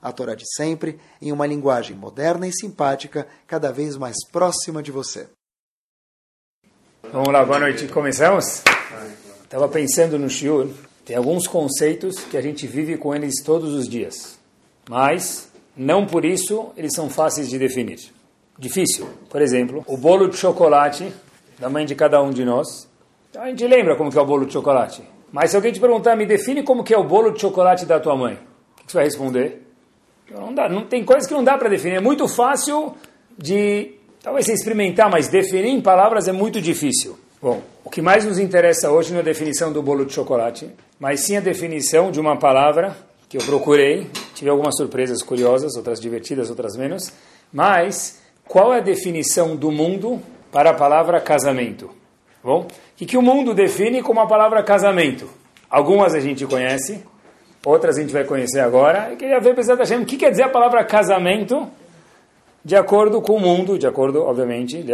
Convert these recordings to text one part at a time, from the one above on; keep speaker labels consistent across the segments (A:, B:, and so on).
A: a Torá de sempre, em uma linguagem moderna e simpática, cada vez mais próxima de você.
B: Vamos lá, boa noite. Começamos? Estava pensando no Shiur, tem alguns conceitos que a gente vive com eles todos os dias, mas não por isso eles são fáceis de definir. Difícil. Por exemplo, o bolo de chocolate da mãe de cada um de nós. Então a gente lembra como que é o bolo de chocolate. Mas se alguém te perguntar, me define como que é o bolo de chocolate da tua mãe, o que você vai responder? Não dá, não tem coisas que não dá para definir. É muito fácil de talvez você experimentar, mas definir em palavras é muito difícil. Bom, o que mais nos interessa hoje não é a definição do bolo de chocolate, mas sim a definição de uma palavra que eu procurei. Tive algumas surpresas curiosas, outras divertidas, outras menos. Mas qual é a definição do mundo para a palavra casamento? Bom, o que, que o mundo define como a palavra casamento? Algumas a gente conhece, outras a gente vai conhecer agora. Eu queria ver, pessoal, o que quer dizer a palavra casamento de acordo com o mundo, de acordo, obviamente,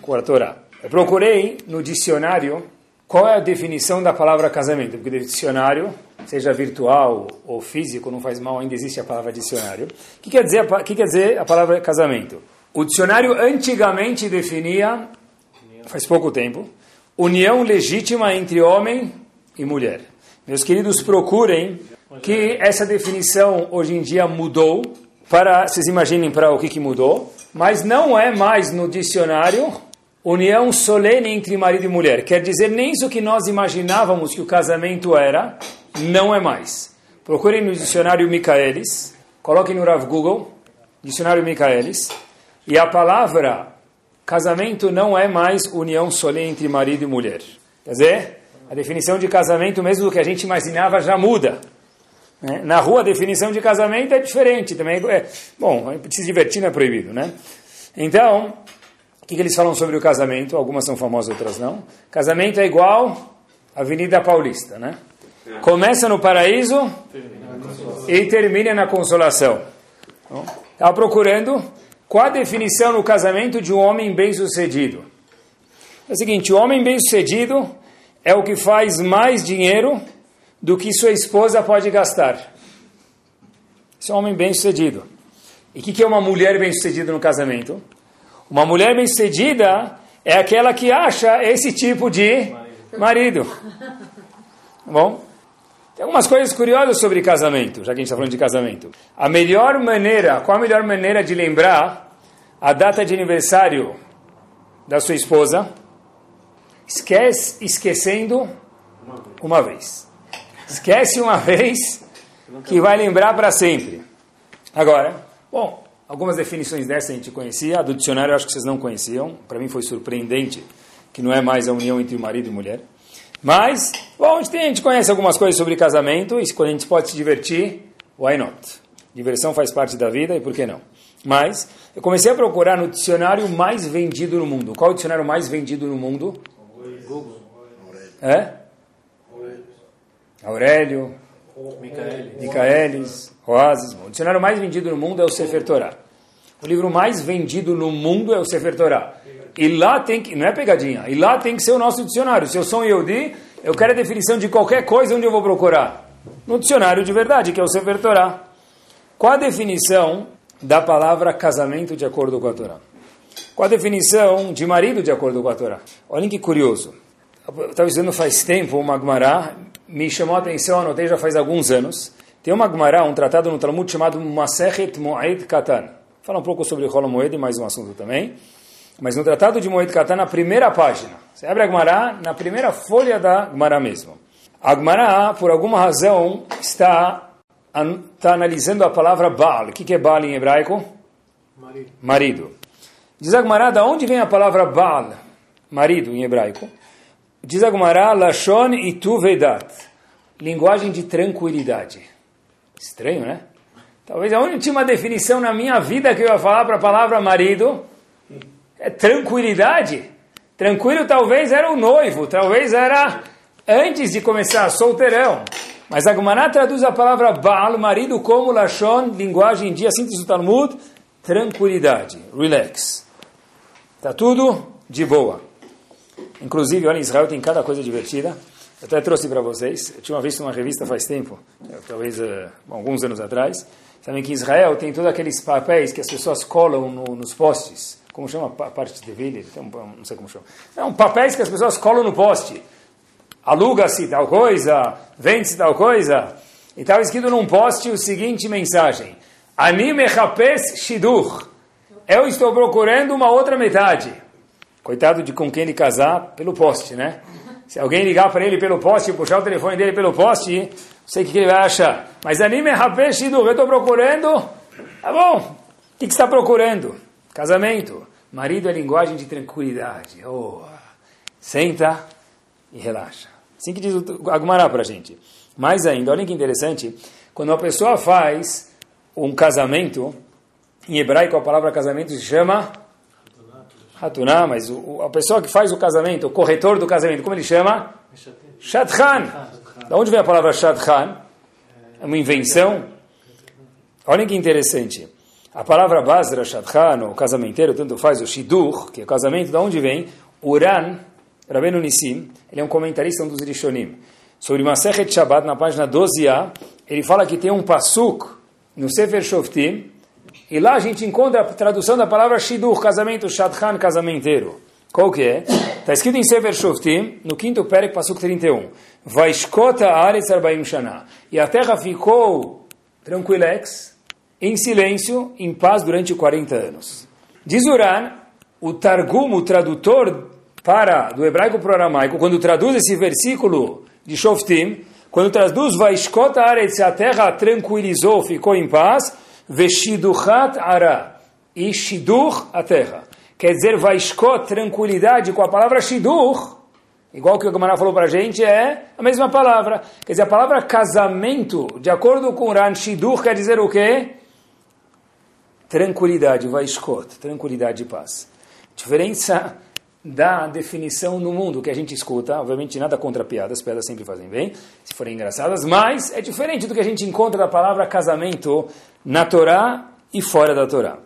B: com a Torá. Eu procurei no dicionário qual é a definição da palavra casamento, porque dicionário, seja virtual ou físico, não faz mal, ainda existe a palavra dicionário. O que quer dizer, que quer dizer a palavra casamento? O dicionário antigamente definia, faz pouco tempo, união legítima entre homem e mulher. Meus queridos, procurem que essa definição hoje em dia mudou para, vocês imaginem para o que, que mudou, mas não é mais no dicionário união solene entre marido e mulher. Quer dizer, nem isso que nós imaginávamos que o casamento era, não é mais. Procurem no dicionário Michaelis, coloquem no Rav Google, dicionário Michaelis, e a palavra casamento não é mais união solene entre marido e mulher. Quer dizer, a definição de casamento, mesmo do que a gente imaginava, já muda. Né? Na rua, a definição de casamento é diferente. Também é, bom, se divertir não é proibido, né? Então, o que, que eles falam sobre o casamento? Algumas são famosas, outras não. Casamento é igual Avenida Paulista, né? Começa no paraíso e termina na consolação. Estava procurando qual a definição no casamento de um homem bem-sucedido. É o seguinte, o homem bem-sucedido é o que faz mais dinheiro do que sua esposa pode gastar. Esse é um homem bem-sucedido. E o que, que é uma mulher bem-sucedida no casamento? Uma mulher bem-sucedida é aquela que acha esse tipo de marido. Bom, tem algumas coisas curiosas sobre casamento, já que a gente está falando de casamento. A melhor maneira, qual a melhor maneira de lembrar a data de aniversário da sua esposa? Esquece, esquecendo uma vez. Esquece uma vez que vai lembrar para sempre. Agora, bom, algumas definições dessa a gente conhecia, a do dicionário eu acho que vocês não conheciam. Para mim foi surpreendente que não é mais a união entre marido e mulher. Mas, bom, a gente, tem, a gente conhece algumas coisas sobre casamento e quando a gente pode se divertir, why not? Diversão faz parte da vida e por que não? Mas, eu comecei a procurar no dicionário mais vendido no mundo. Qual é o dicionário mais vendido no mundo? Google. É? Aurélio, Micaelis, Oasis. O dicionário mais vendido no mundo é o Sefer Torah. O livro mais vendido no mundo é o Sefer Torah. E lá tem que, não é pegadinha, e lá tem que ser o nosso dicionário. Se eu sou um Yehudi, eu quero a definição de qualquer coisa onde eu vou procurar. No dicionário de verdade, que é o Sefer Torah. Qual a definição da palavra casamento de acordo com a Torá? Qual a definição de marido de acordo com a Torá? Olhem que curioso. Eu estava dizendo faz tempo uma Gemara, me chamou a atenção, anotei já faz alguns anos. Tem uma Gemara, um tratado no Talmud chamado Masechet Moed Katan. Fala um pouco sobre Rola Moed, mais um assunto também. Mas no tratado de Moed Katan, na primeira página, você abre a Gemara, na primeira folha da Gemara mesmo. A Gemara, por alguma razão, está, está analisando a palavra Baal. O que é Baal em hebraico? Marido. Marido. Diz a Gemara, de onde vem a palavra Baal? Marido em hebraico. Diz a Gemara, Lashon itu Vedat, linguagem de tranquilidade. Estranho, né? Talvez a última definição na minha vida que eu ia falar para a palavra marido é tranquilidade. Tranquilo talvez era o noivo, talvez era antes de começar, solteirão. Mas a Gemara traduz a palavra Baal, marido, como Lashon, linguagem de síntese do Talmud, tranquilidade, relax. Está tudo de boa. Inclusive, olha, Israel tem cada coisa divertida. Eu até trouxe para vocês. Eu tinha visto uma revista faz tempo, talvez uh, alguns anos atrás. Sabem que Israel tem todos aqueles papéis que as pessoas colam no, nos postes. Como chama a parte de vilha? Não sei como chama. Não, papéis que as pessoas colam no poste. Aluga-se tal coisa, vende-se tal coisa. E estava escrito num poste o seguinte mensagem. Anime Hapes Shidur. Eu estou procurando uma outra metade. Coitado de com quem ele casar pelo poste, né? Se alguém ligar para ele pelo poste, puxar o telefone dele pelo poste, não sei o que ele vai achar. Mas anime Hapes Shidur. Eu estou procurando. Tá bom. O que, que está procurando? Casamento. Marido é linguagem de tranquilidade. Oh, senta e relaxa. Assim que diz o Agumará para a gente. Mais ainda, olha que interessante. Quando uma pessoa faz um casamento, em hebraico a palavra casamento se chama Hatuná, mas o, a pessoa que faz o casamento, o corretor do casamento, como ele chama? Shadchan. Da onde vem a palavra Shadchan? É uma invenção. Olha que interessante. A palavra Basra Shadchan, o casamenteiro, tanto faz o Shidur, que é o casamento, da onde vem? Uran, Rabenu Nissim, ele é um comentarista um dos Rishonim. Sobre Masechet Shabbat, na página 12a, ele fala que tem um pasuk no Sefer Shoftim, e lá a gente encontra a tradução da palavra Shidur, casamento, Shadchan, casamenteiro. Qual que é? Está escrito em Sefer Shoftim, no quinto Perek, Pasuk 31. Vaishkota Aretz Arbaim Shana. E a terra ficou tranquilex, em silêncio, em paz durante 40 anos. Diz Uran, o Targum, o tradutor para do hebraico para o aramaico, quando traduz esse versículo de Shoftim, quando traduz Vaishkot Aretz, a terra tranquilizou, ficou em paz, Veshiduchat Ara, e Shidur, a terra. Quer dizer, Vaishkot, tranquilidade, com a palavra Shidur, igual que o Gamara falou para a gente, é a mesma palavra. Quer dizer, a palavra casamento, de acordo com Ran, Shidur quer dizer o quê? Tranquilidade, Vaishkot, tranquilidade e paz. Diferença da definição no mundo que a gente escuta, obviamente nada contra piadas, piadas sempre fazem bem, se forem engraçadas, mas é diferente do que a gente encontra da palavra casamento na Torá e fora da Torá.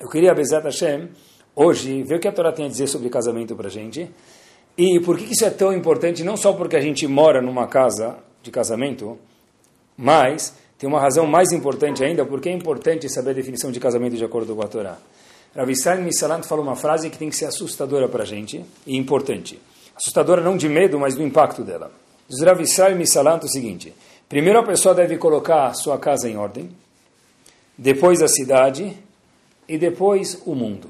B: Eu queria, Bezat Hashem, hoje, ver o que a Torá tem a dizer sobre casamento para a gente, e por que isso é tão importante, não só porque a gente mora numa casa de casamento, mas tem uma razão mais importante ainda, porque é importante saber a definição de casamento de acordo com a Torá. Rav Israel Misalant fala uma frase que tem que ser assustadora para a gente e importante. Assustadora não de medo, mas do impacto dela. Diz Rav Israel Misalant o seguinte: primeiro a pessoa deve colocar sua casa em ordem, depois a cidade e depois o mundo.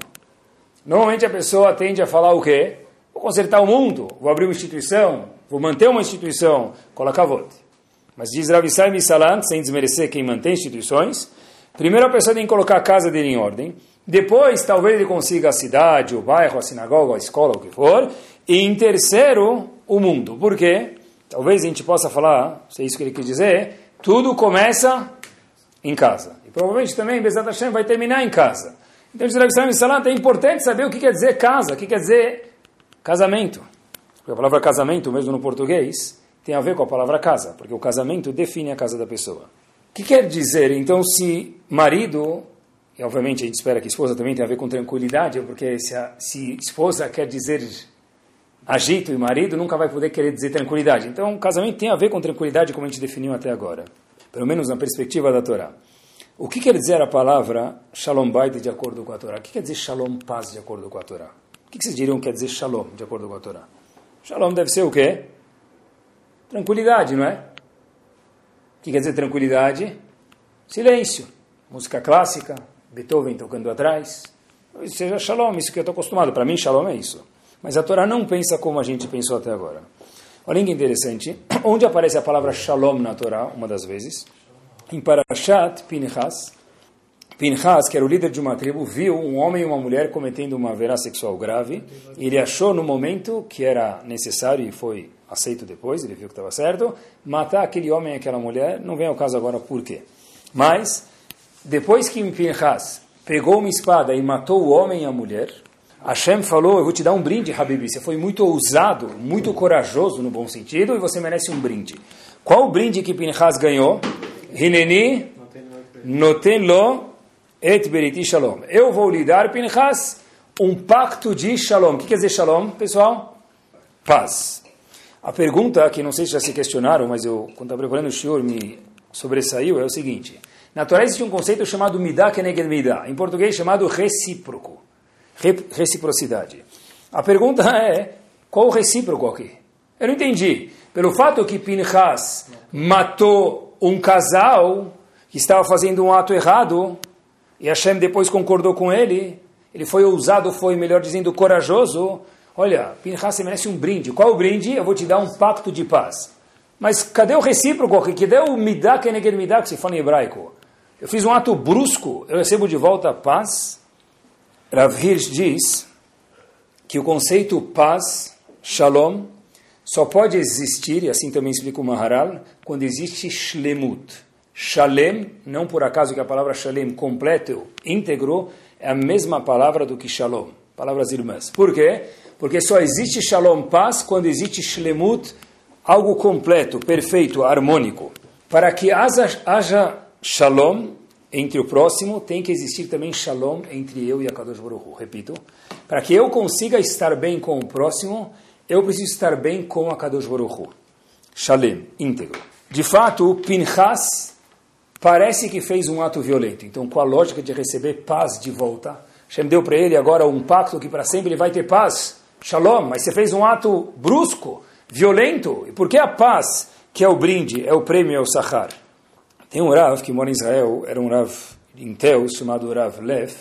B: Normalmente a pessoa tende a falar o quê? Vou consertar o mundo, vou abrir uma instituição, vou manter uma instituição, colocar voto. Mas diz Rav Israel Misalant, sem desmerecer quem mantém instituições, primeiro a pessoa tem que colocar a casa dele em ordem, depois, talvez ele consiga a cidade, o bairro, a sinagoga, a escola, o que for. E em terceiro, o mundo. Por quê? Talvez a gente possa falar, se é isso que ele quis dizer, tudo começa em casa. E provavelmente também, Bezat Hashem, vai terminar em casa. Então, é importante saber o que quer dizer casa, o que quer dizer casamento. Porque a palavra casamento, mesmo no português, tem a ver com a palavra casa, porque o casamento define a casa da pessoa. O que quer dizer, então, se marido e obviamente a gente espera que esposa também tenha a ver com tranquilidade, porque se, a, se esposa quer dizer agito e marido, nunca vai poder querer dizer tranquilidade. Então, o casamento tem a ver com tranquilidade, como a gente definiu até agora. Pelo menos na perspectiva da Torá. O que quer dizer a palavra shalom bait de acordo com a Torá? O que quer dizer shalom paz de acordo com a Torá? O que vocês diriam que quer dizer shalom de acordo com a Torá? Shalom deve ser o quê? Tranquilidade, não é? O que quer dizer tranquilidade? Silêncio. Música clássica, Beethoven tocando atrás. Seja shalom, isso que eu estou acostumado. Para mim, shalom é isso. Mas a Torá não pensa como a gente pensou até agora. Olha que interessante. Onde aparece a palavra shalom na Torá, uma das vezes? Em Parashat Pinchas. Pinchas, que era o líder de uma tribo, viu um homem e uma mulher cometendo uma verá sexual grave. E ele achou no momento que era necessário e foi aceito depois, ele viu que estava certo, matar aquele homem e aquela mulher. Não vem ao caso agora por quê. Mas depois que Pinchas pegou uma espada e matou o homem e a mulher, Hashem falou, eu vou te dar um brinde, Habibi, você foi muito ousado, muito corajoso no bom sentido, e você merece um brinde. Qual o brinde que Pinchas ganhou? Hineni noten lo et beriti shalom. Eu vou lhe dar, Pinchas, um pacto de shalom. O que quer dizer shalom, pessoal? Paz. A pergunta, que não sei se já se questionaram, mas eu, quando estava preparando o shiur, me sobressaiu, é o seguinte. Na Torá existe um conceito chamado midah keneged midah, em português chamado recíproco, reciprocidade. A pergunta é, qual o recíproco aqui? Eu não entendi. Pelo fato que Pinchas matou um casal que estava fazendo um ato errado, e Hashem depois concordou com ele, ele foi ousado, foi, melhor dizendo, corajoso, olha, Pinchas, você merece um brinde. Qual o brinde? Eu vou te dar um pacto de paz. Mas cadê o recíproco? Cadê o midah keneged midah que se fala em hebraico? Eu fiz um ato brusco, eu recebo de volta paz? Rav Hirsch diz que o conceito paz, shalom, só pode existir, e assim também explica o Maharal, quando existe shlemut. Shalem, não por acaso que a palavra shalem, completo, íntegro, é a mesma palavra do que shalom, palavras irmãs. Por quê? Porque só existe shalom, paz, quando existe shlemut, algo completo, perfeito, harmônico. Para que haja, haja shalom entre o próximo, tem que existir também shalom entre eu e a Kadosh Baruch Hu. Repito, para que eu consiga estar bem com o próximo, eu preciso estar bem com a Kadosh Baruch Hu. Shalem, íntegro. De fato, Pinchas parece que fez um ato violento. Então, com a lógica de receber paz de volta, Hashem deu para ele agora um pacto que para sempre ele vai ter paz. Shalom, mas você fez um ato brusco, violento. E por que a paz, que é o brinde, é o prêmio, é o sahar? Tem um Rav que mora em Israel, era um Rav em Teus, chamado Rav Lev.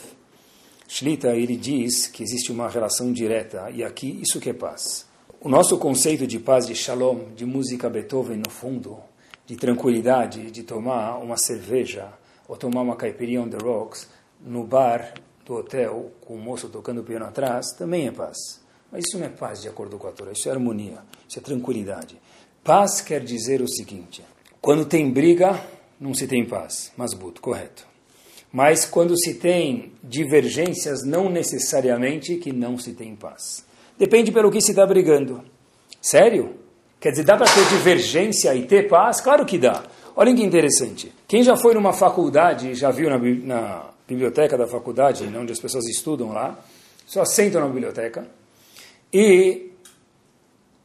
B: Shlita, ele diz que existe uma relação direta, e aqui isso que é paz. O nosso conceito de paz, de shalom, de música Beethoven no fundo, de tranquilidade, de tomar uma cerveja ou tomar uma caipirinha on the rocks no bar do hotel com o moço tocando piano atrás, também é paz. Mas isso não é paz de acordo com a Torá, isso é harmonia, isso é tranquilidade. Paz quer dizer o seguinte: quando tem briga, não se tem paz. Masbut, correto. Mas quando se tem divergências, não necessariamente que não se tem paz. Depende pelo que se está brigando. Sério? Quer dizer, dá para ter divergência e ter paz? Claro que dá. Olhem que interessante. Quem já foi numa faculdade, já viu na, na biblioteca da faculdade, onde as pessoas estudam lá, só sentam na biblioteca e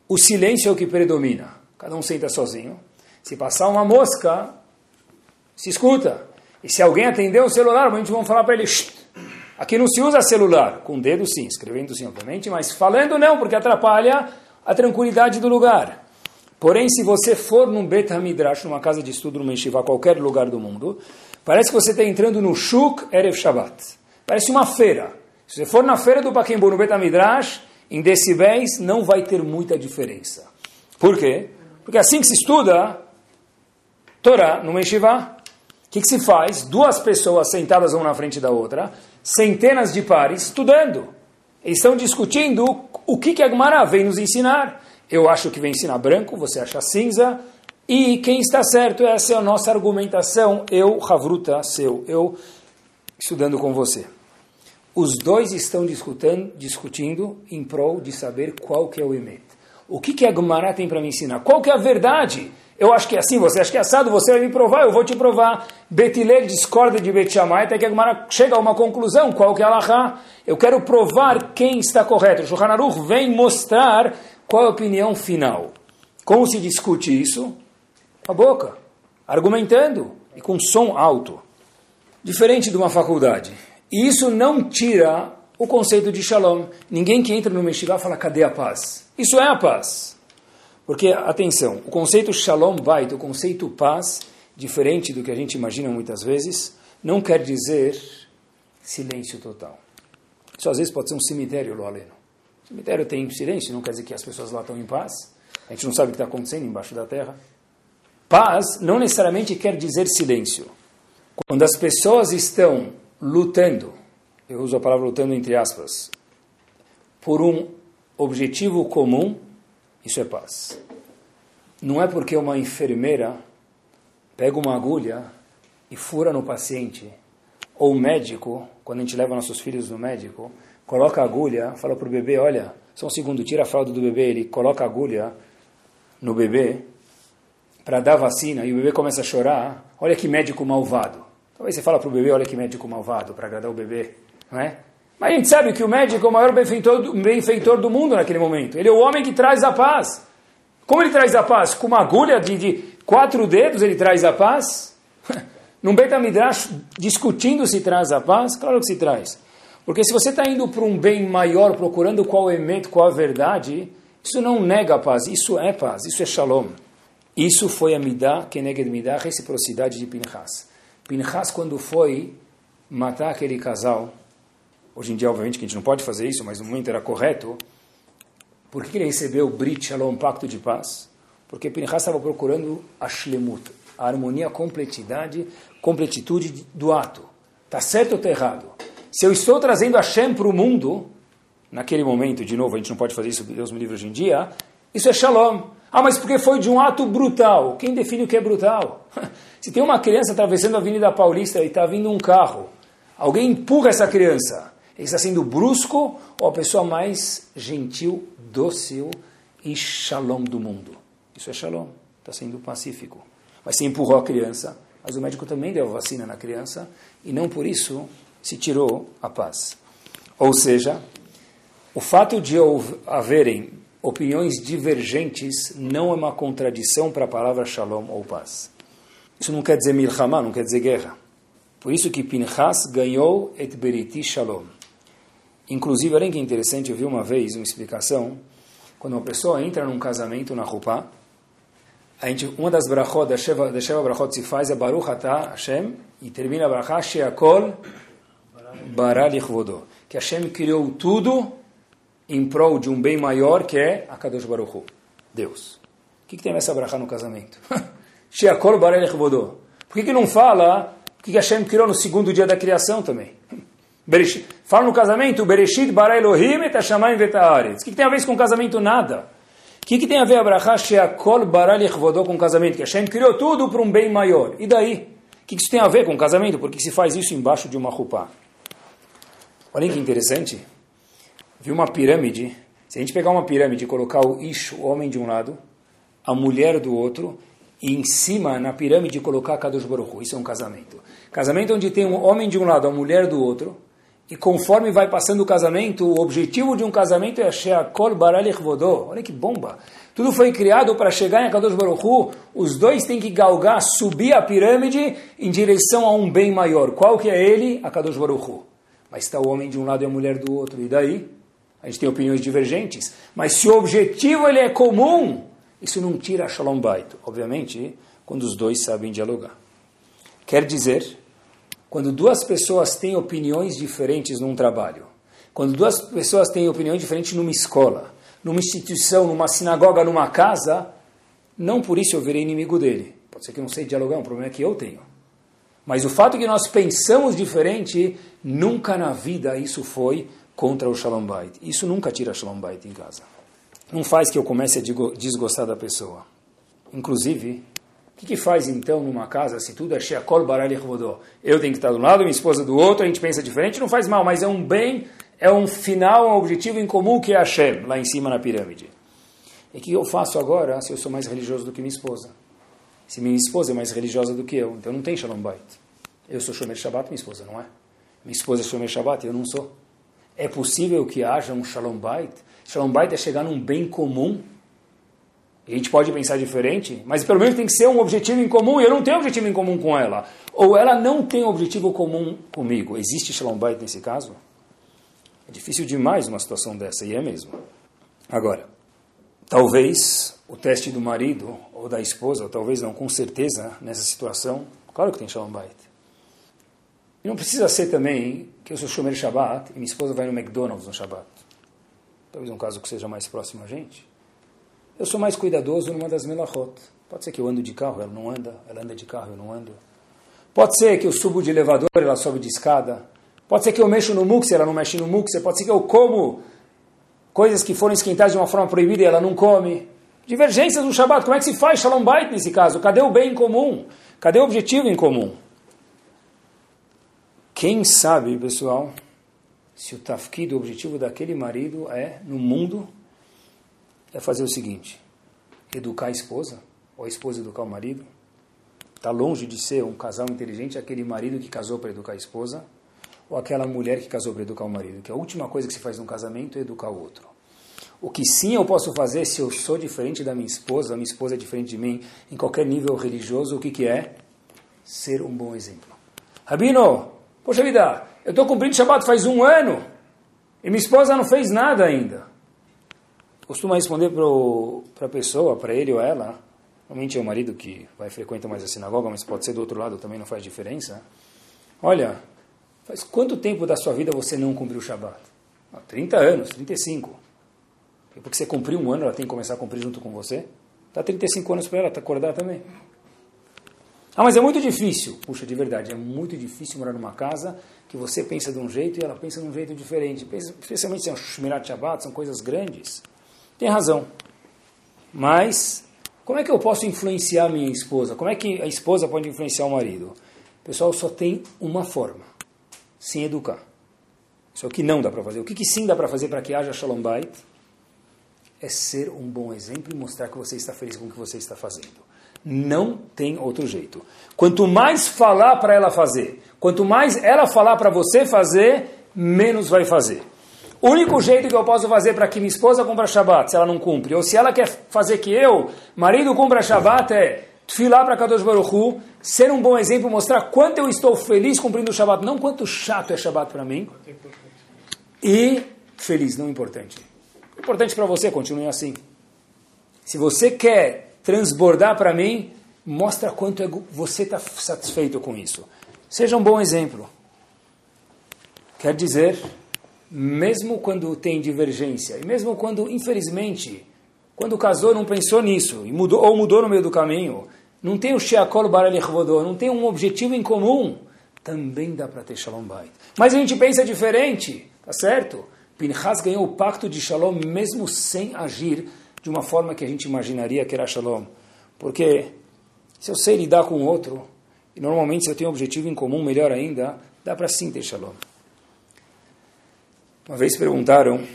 B: o silêncio é o que predomina. Cada um senta sozinho. Se passar uma mosca, se escuta. E se alguém atender o celular, a gente vai falar para ele, aqui não se usa celular, com o dedo sim, escrevendo sim, obviamente, mas falando não, porque atrapalha a tranquilidade do lugar. Porém, se você for num Bet HaMidrash, numa casa de estudo, numa yeshiva, qualquer lugar do mundo, parece que você está entrando no Shuk Erev Shabbat. Parece uma feira. Se você for na feira do Paquembu, no Bet HaMidrash, em decibéis, não vai ter muita diferença. Por quê? Porque assim que se estuda Torá, numa yeshiva, que, que se faz? Duas pessoas sentadas uma na frente da outra, centenas de pares, estudando. Eles estão discutindo o que, que a Gemara vem nos ensinar. Eu acho que vem ensinar branco, você acha cinza, e quem está certo, essa é a nossa argumentação, eu, Havruta, seu, eu estudando com você. Os dois estão discutindo, discutindo em prol de saber qual que é o Emet. O que, que a Gemara tem para me ensinar? Qual que é a verdade? Eu acho que é assim, você acha que é assado, você vai me provar, eu vou te provar. Betilel discorda de Bet Shammai, até que a chega a uma conclusão, qual que é a Laha? Eu quero provar quem está correto. Shulchan Aruch vem mostrar qual é a opinião final. Como se discute isso? Com a boca, argumentando e com som alto. Diferente de uma faculdade. E isso não tira o conceito de shalom. Ninguém que entra no Meshivá fala, cadê a paz? Isso é a paz. Porque, atenção, o conceito shalom bait, o conceito paz, diferente do que a gente imagina muitas vezes, não quer dizer silêncio total. Isso às vezes pode ser um cemitério, lo aleno. O cemitério tem silêncio, não quer dizer que as pessoas lá estão em paz. A gente não sabe o que está acontecendo embaixo da terra. Paz não necessariamente quer dizer silêncio. Quando as pessoas estão lutando, eu uso a palavra lutando entre aspas, por um objetivo comum, isso é paz. Não é porque uma enfermeira pega uma agulha e fura no paciente ou o médico, quando a gente leva nossos filhos no médico, coloca a agulha, fala para o bebê, olha, só um segundo, tira a fralda do bebê, ele coloca a agulha no bebê para dar vacina e o bebê começa a chorar, olha que médico malvado. Talvez você fala para o bebê, olha que médico malvado, para agradar o bebê, não é? Mas a gente sabe que o médico é o maior benfeitor do, benfeitor do mundo naquele momento. Ele é o homem que traz a paz. Como ele traz a paz? Com uma agulha de, de quatro dedos ele traz a paz? Num Beit Midrash discutindo se traz a paz? Claro que se traz. Porque se você está indo para um bem maior, procurando qual é o qual a verdade, isso não nega a paz, isso é paz, isso é shalom. Isso foi a Midah, Keneged Midah, reciprocidade de Pinchas. Pinchas, quando foi matar aquele casal, Hoje em dia, obviamente, que a gente não pode fazer isso, mas no momento era correto. Por que ele recebeu o Brit Shalom, pacto de paz? Porque Pinchas estava procurando a Shlemut, a harmonia, a completidade, completitude do ato. Está certo ou está errado? Se eu estou trazendo a Shem para o mundo, naquele momento, de novo, a gente não pode fazer isso, Deus me livre hoje em dia, isso é Shalom. Ah, mas porque foi de um ato brutal. Quem define o que é brutal? Se tem uma criança atravessando a Avenida Paulista e está vindo um carro, alguém empurra essa criança, está sendo brusco ou a pessoa mais gentil, dócil e shalom do mundo? Isso é shalom, está sendo pacífico. Mas se empurrou a criança, mas o médico também deu vacina na criança e não por isso se tirou a paz. Ou seja, o fato de haverem opiniões divergentes não é uma contradição para a palavra shalom ou paz. Isso não quer dizer milchama, não quer dizer guerra. Por isso que Pinchas ganhou et beriti shalom. Inclusive, olha que interessante, eu vi uma vez uma explicação, quando uma pessoa entra num casamento na Rupá, a gente, uma das brachot, da Sheva, da Sheva brachot se faz é Baruch Atah Hashem, e termina a brachá Sheakol Bara Lichvodo, que Hashem criou tudo em prol de um bem maior que é a Kadosh Baruch Hu, Deus. O que, que tem essa brachá no casamento? Sheakol Bara Lichvodo. Por que, que não fala o que Hashem criou no segundo dia da criação também? Bereshit. Fala no casamento, Bereshit bara Elohim et hashamayim vetaaretz. O que, que tem a ver com casamento? Nada. O que, que tem a ver a brachá sheakol bara lichvodó com casamento? Que Hashem criou tudo para um bem maior. E daí? O que, que isso tem a ver com casamento? Porque se faz isso embaixo de uma rupá. Olha que interessante. Viu uma pirâmide. Se a gente pegar uma pirâmide e colocar o Ish, o homem de um lado, a mulher do outro, e em cima, na pirâmide, colocar Kadosh Baruch Isso é um casamento. Casamento onde tem um homem de um lado, a mulher do outro, e conforme vai passando o casamento, o objetivo de um casamento é Sheakol Baralech Vodó. Olha que bomba! Tudo foi criado para chegar em Akadosh Baruch Hu, os dois têm que galgar, subir a pirâmide em direção a um bem maior. Qual que é ele? Akadosh Baruch Hu. Mas está o homem de um lado e a mulher do outro. E daí? A gente tem opiniões divergentes. Mas se o objetivo ele é comum, isso não tira Shalom Bait. Obviamente, quando os dois sabem dialogar. Quer dizer quando duas pessoas têm opiniões diferentes num trabalho, quando duas pessoas têm opiniões diferentes numa escola, numa instituição, numa sinagoga, numa casa, não por isso eu virei inimigo dele. Pode ser que eu não sei dialogar, é um problema que eu tenho. Mas o fato que nós pensamos diferente, nunca na vida isso foi contra o Shalom Bait. Isso nunca tira Shalom Bait em casa. Não faz que eu comece a desgostar da pessoa. Inclusive, que, que faz então numa casa se tudo é Sheakol Barali Rodó? Eu tenho que estar de um lado, minha esposa do outro, a gente pensa diferente, não faz mal, mas é um bem, é um final, um objetivo em comum que é Hashem, lá em cima na pirâmide. E o que eu faço agora se eu sou mais religioso do que minha esposa? Se minha esposa é mais religiosa do que eu, então não tem Shalom Bait. Eu sou Shomer Shabbat, minha esposa não é. Minha esposa é Shomer Shabbat, eu não sou. É possível que haja um Shalom Bait? Shalom Bait é chegar num bem comum a gente pode pensar diferente, mas pelo menos tem que ser um objetivo em comum, e eu não tenho objetivo em comum com ela. Ou ela não tem objetivo comum comigo. Existe Shalom Bait nesse caso? É difícil demais uma situação dessa, e é mesmo. Agora, talvez o teste do marido ou da esposa, ou talvez não, com certeza, nessa situação, claro que tem Shalom Bait. E não precisa ser também que eu sou Shomer Shabbat e minha esposa vai no McDonald's no Shabbat. Talvez um caso que seja mais próximo a gente. Eu sou mais cuidadoso numa das melachot. Pode ser que eu ando de carro, ela não anda. Ela anda de carro, eu não ando. Pode ser que eu subo de elevador, ela sobe de escada. Pode ser que eu mexo no mukse, ela não mexe no mukse. Pode ser que eu como coisas que foram esquentadas de uma forma proibida e ela não come. Divergências no Shabat. Como é que se faz Shalom Bait nesse caso? Cadê o bem em comum? Cadê o objetivo em comum? Quem sabe, pessoal, se o tafkido, o objetivo daquele marido é, no mundo, é fazer o seguinte, educar a esposa, ou a esposa educar o marido. Está longe de ser um casal inteligente aquele marido que casou para educar a esposa, ou aquela mulher que casou para educar o marido, que a última coisa que se faz num casamento é educar o outro. O que sim eu posso fazer se eu sou diferente da minha esposa, a minha esposa é diferente de mim, em qualquer nível religioso, o que, que é? Ser um bom exemplo. Rabino, poxa vida, eu estou cumprindo Shabbat faz um ano e minha esposa não fez nada ainda. Costuma responder para a pessoa, para ele ou ela, normalmente é o marido que vai frequentar mais a sinagoga, mas pode ser do outro lado, também não faz diferença. Olha, faz quanto tempo da sua vida você não cumpriu o Shabbat? 30 anos, 35. E porque você cumpriu um ano, ela tem que começar a cumprir junto com você? Dá 35 anos para ela, tá acordar também. Ah, mas é muito difícil. Puxa, de verdade, é muito difícil morar numa casa que você pensa de um jeito e ela pensa de um jeito diferente. Especialmente se é um Shmirat Shabbat, são coisas grandes. Tem razão. Mas, como é que eu posso influenciar minha esposa? Como é que a esposa pode influenciar o marido? Pessoal, só tem uma forma. Sem educar. Isso é o que não dá para fazer. O que, que sim dá para fazer para que haja Shalom Bait? É ser um bom exemplo e mostrar que você está feliz com o que você está fazendo. Não tem outro jeito. Quanto mais falar para ela fazer, quanto mais ela falar para você fazer, menos vai fazer. O único jeito que eu posso fazer para que minha esposa cumpra Shabbat, se ela não cumpre, ou se ela quer fazer que eu, marido, cumpra Shabbat, é filar para Kadosh Baruch Hu, ser um bom exemplo, mostrar quanto eu estou feliz cumprindo o Shabbat, não quanto chato é Shabbat para mim. E feliz, não importante. Importante para você, continue assim. Se você quer transbordar para mim, mostra quanto é você está satisfeito com isso. Seja um bom exemplo. Quer dizer, mesmo quando tem divergência, e mesmo quando, infelizmente, quando casou não pensou nisso, e mudou, ou mudou no meio do caminho, não tem o Sheakol Baralechvodô, não tem um objetivo em comum, também dá para ter Shalom Bait. Mas a gente pensa diferente, tá certo? Pinchas ganhou o pacto de Shalom mesmo sem agir de uma forma que a gente imaginaria que era shalom. Porque se eu sei lidar com o outro, e normalmente se eu tenho um objetivo em comum, melhor ainda, dá para sim ter shalom. Uma vez perguntaram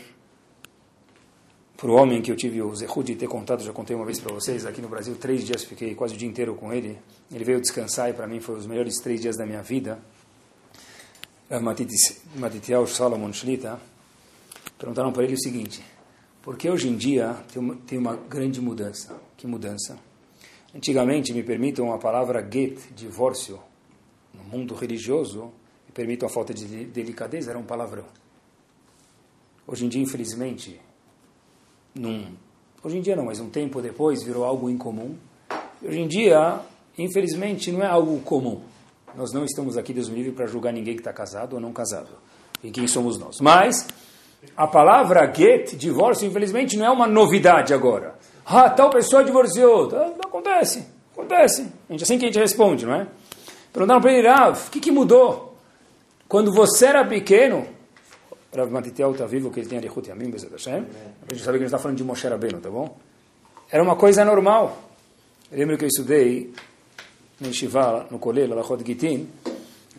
B: para o homem que eu tive o zehut de ter contado, já contei uma vez para vocês, aqui no Brasil, três dias, fiquei quase o dia inteiro com ele. Ele veio descansar e para mim foi os melhores três dias da minha vida. Matitiel Salomon Shlita perguntaram para ele o seguinte: porque hoje em dia tem uma, tem uma grande mudança. Que mudança? Antigamente, me permitam a palavra get, divórcio, no mundo religioso, me permitam a falta de delicadeza, era um palavrão. Hoje em dia, infelizmente, num, hoje em dia não, mas um tempo depois virou algo incomum. Hoje em dia, infelizmente, não é algo comum. Nós não estamos aqui, Deus me livre, para julgar ninguém que está casado ou não casado. E quem somos nós. Mas a palavra get, divórcio, infelizmente, não é uma novidade agora. Ah, tal pessoa divorciou. Tá, acontece, acontece. A gente, assim que a gente responde, não é? Perguntaram para ele, Rav, o que, que mudou? Quando você era pequeno, Rav Matitiel está vivo, que ele tem Arihut Yamim, Bezat Hashem. A gente sabe que ele está falando de Moshe Rabbeinu, tá bom? Era uma coisa normal. Eu lembro que eu estudei no Shiva, no Kolel, Lachot Gitin.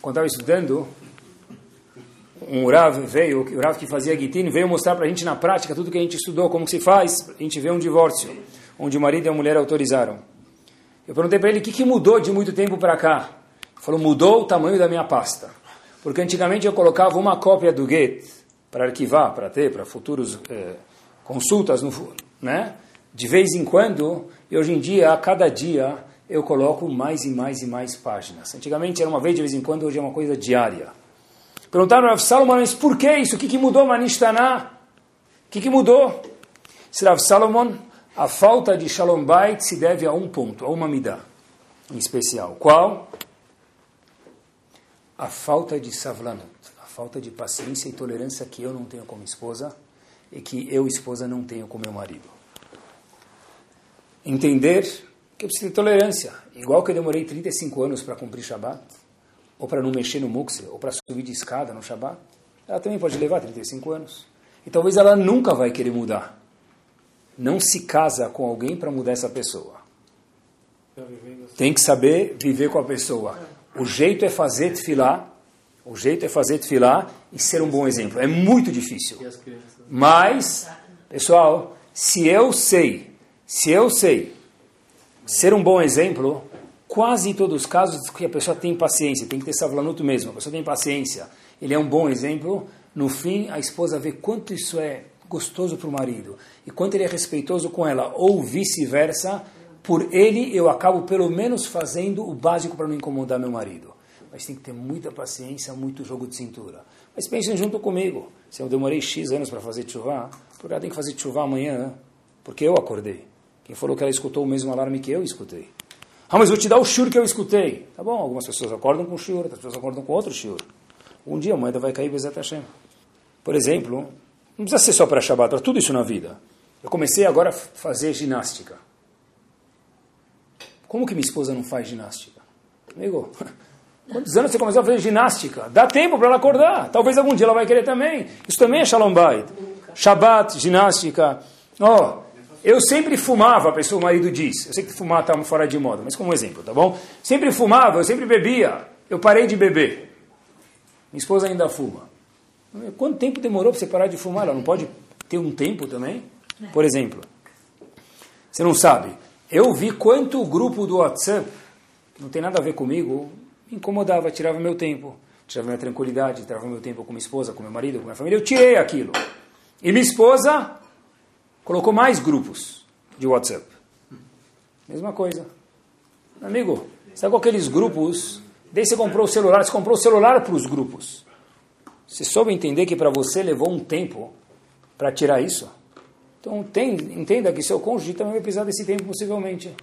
B: Quando estava estudando, um Rav veio, o Rav que fazia Gitin, veio mostrar para a gente na prática tudo que a gente estudou, como se faz, a gente vê um divórcio, onde o marido e a mulher autorizaram. Eu perguntei para ele o que, que mudou de muito tempo para cá. Ele falou, mudou o tamanho da minha pasta. Porque antigamente eu colocava uma cópia do Get para arquivar, para ter, para futuros eh, consultas, no, né? de vez em quando, e hoje em dia, a cada dia, eu coloco mais e mais e mais páginas. Antigamente era uma vez de vez em quando, hoje é uma coisa diária. Perguntaram a Rav Salomon, mas por que isso? O que, que mudou Manishtaná? O que, que mudou? Rav Salomon, a falta de Shalom Bait se deve a um ponto, a uma midá em especial. Qual? A falta de savlanut, falta de paciência e tolerância que eu não tenho como esposa e que eu, esposa, não tenho com meu marido. Entender que eu preciso de tolerância. Igual que eu demorei 35 anos para cumprir Shabbat, ou para não mexer no mukse, ou para subir de escada no Shabbat, ela também pode levar 35 anos. E talvez ela nunca vai querer mudar. Não se casa com alguém para mudar essa pessoa. Tem que saber viver com a pessoa. O jeito é fazer tefilá, O jeito é fazer tefilá e ser um bom exemplo. É muito difícil. Mas, pessoal, se eu sei, se eu sei ser um bom exemplo, quase em todos os casos que a pessoa tem paciência, tem que ter savlanuto mesmo, a pessoa tem paciência, ele é um bom exemplo, no fim a esposa vê quanto isso é gostoso para o marido e quanto ele é respeitoso com ela, ou vice-versa, por ele eu acabo pelo menos fazendo o básico para não incomodar meu marido. Mas tem que ter muita paciência, muito jogo de cintura. Mas pensem junto comigo. Se eu demorei X anos para fazer chuva, por ela tem que fazer chuva amanhã, porque eu acordei. Quem falou que ela escutou o mesmo alarme que eu escutei? Ah, mas vou te dar o shur que eu escutei. Tá bom, algumas pessoas acordam com shur, outras pessoas acordam com outro shur. Um dia a moeda vai cair Bezat Hashem. Por exemplo, não precisa ser só para Shabbat, para tudo isso na vida. Eu comecei agora a fazer ginástica. Como que minha esposa não faz ginástica? Amigo, quantos anos você começou a fazer ginástica? Dá tempo para ela acordar. Talvez algum dia ela vai querer também. Isso também é Shalom Bait. Shabbat, ginástica. Ó, oh, eu sempre fumava, a pessoa, o marido diz. Eu sei que fumar está fora de moda, mas como exemplo, tá bom? Sempre fumava, eu sempre bebia. Eu parei de beber. Minha esposa ainda fuma. Quanto tempo demorou para você parar de fumar? Ela não pode ter um tempo também? Por exemplo, você não sabe. Eu vi quanto o grupo do WhatsApp, que não tem nada a ver comigo, me incomodava, tirava meu tempo, tirava minha tranquilidade, tirava meu tempo com minha esposa, com meu marido, com minha família. Eu tirei aquilo. E minha esposa colocou mais grupos de WhatsApp. Mesma coisa. Amigo, sabe com aqueles grupos? Daí você comprou o celular, você comprou o celular para os grupos. Você soube entender que para você levou um tempo para tirar isso? Então tem, entenda que seu cônjuge também vai precisar desse tempo, possivelmente.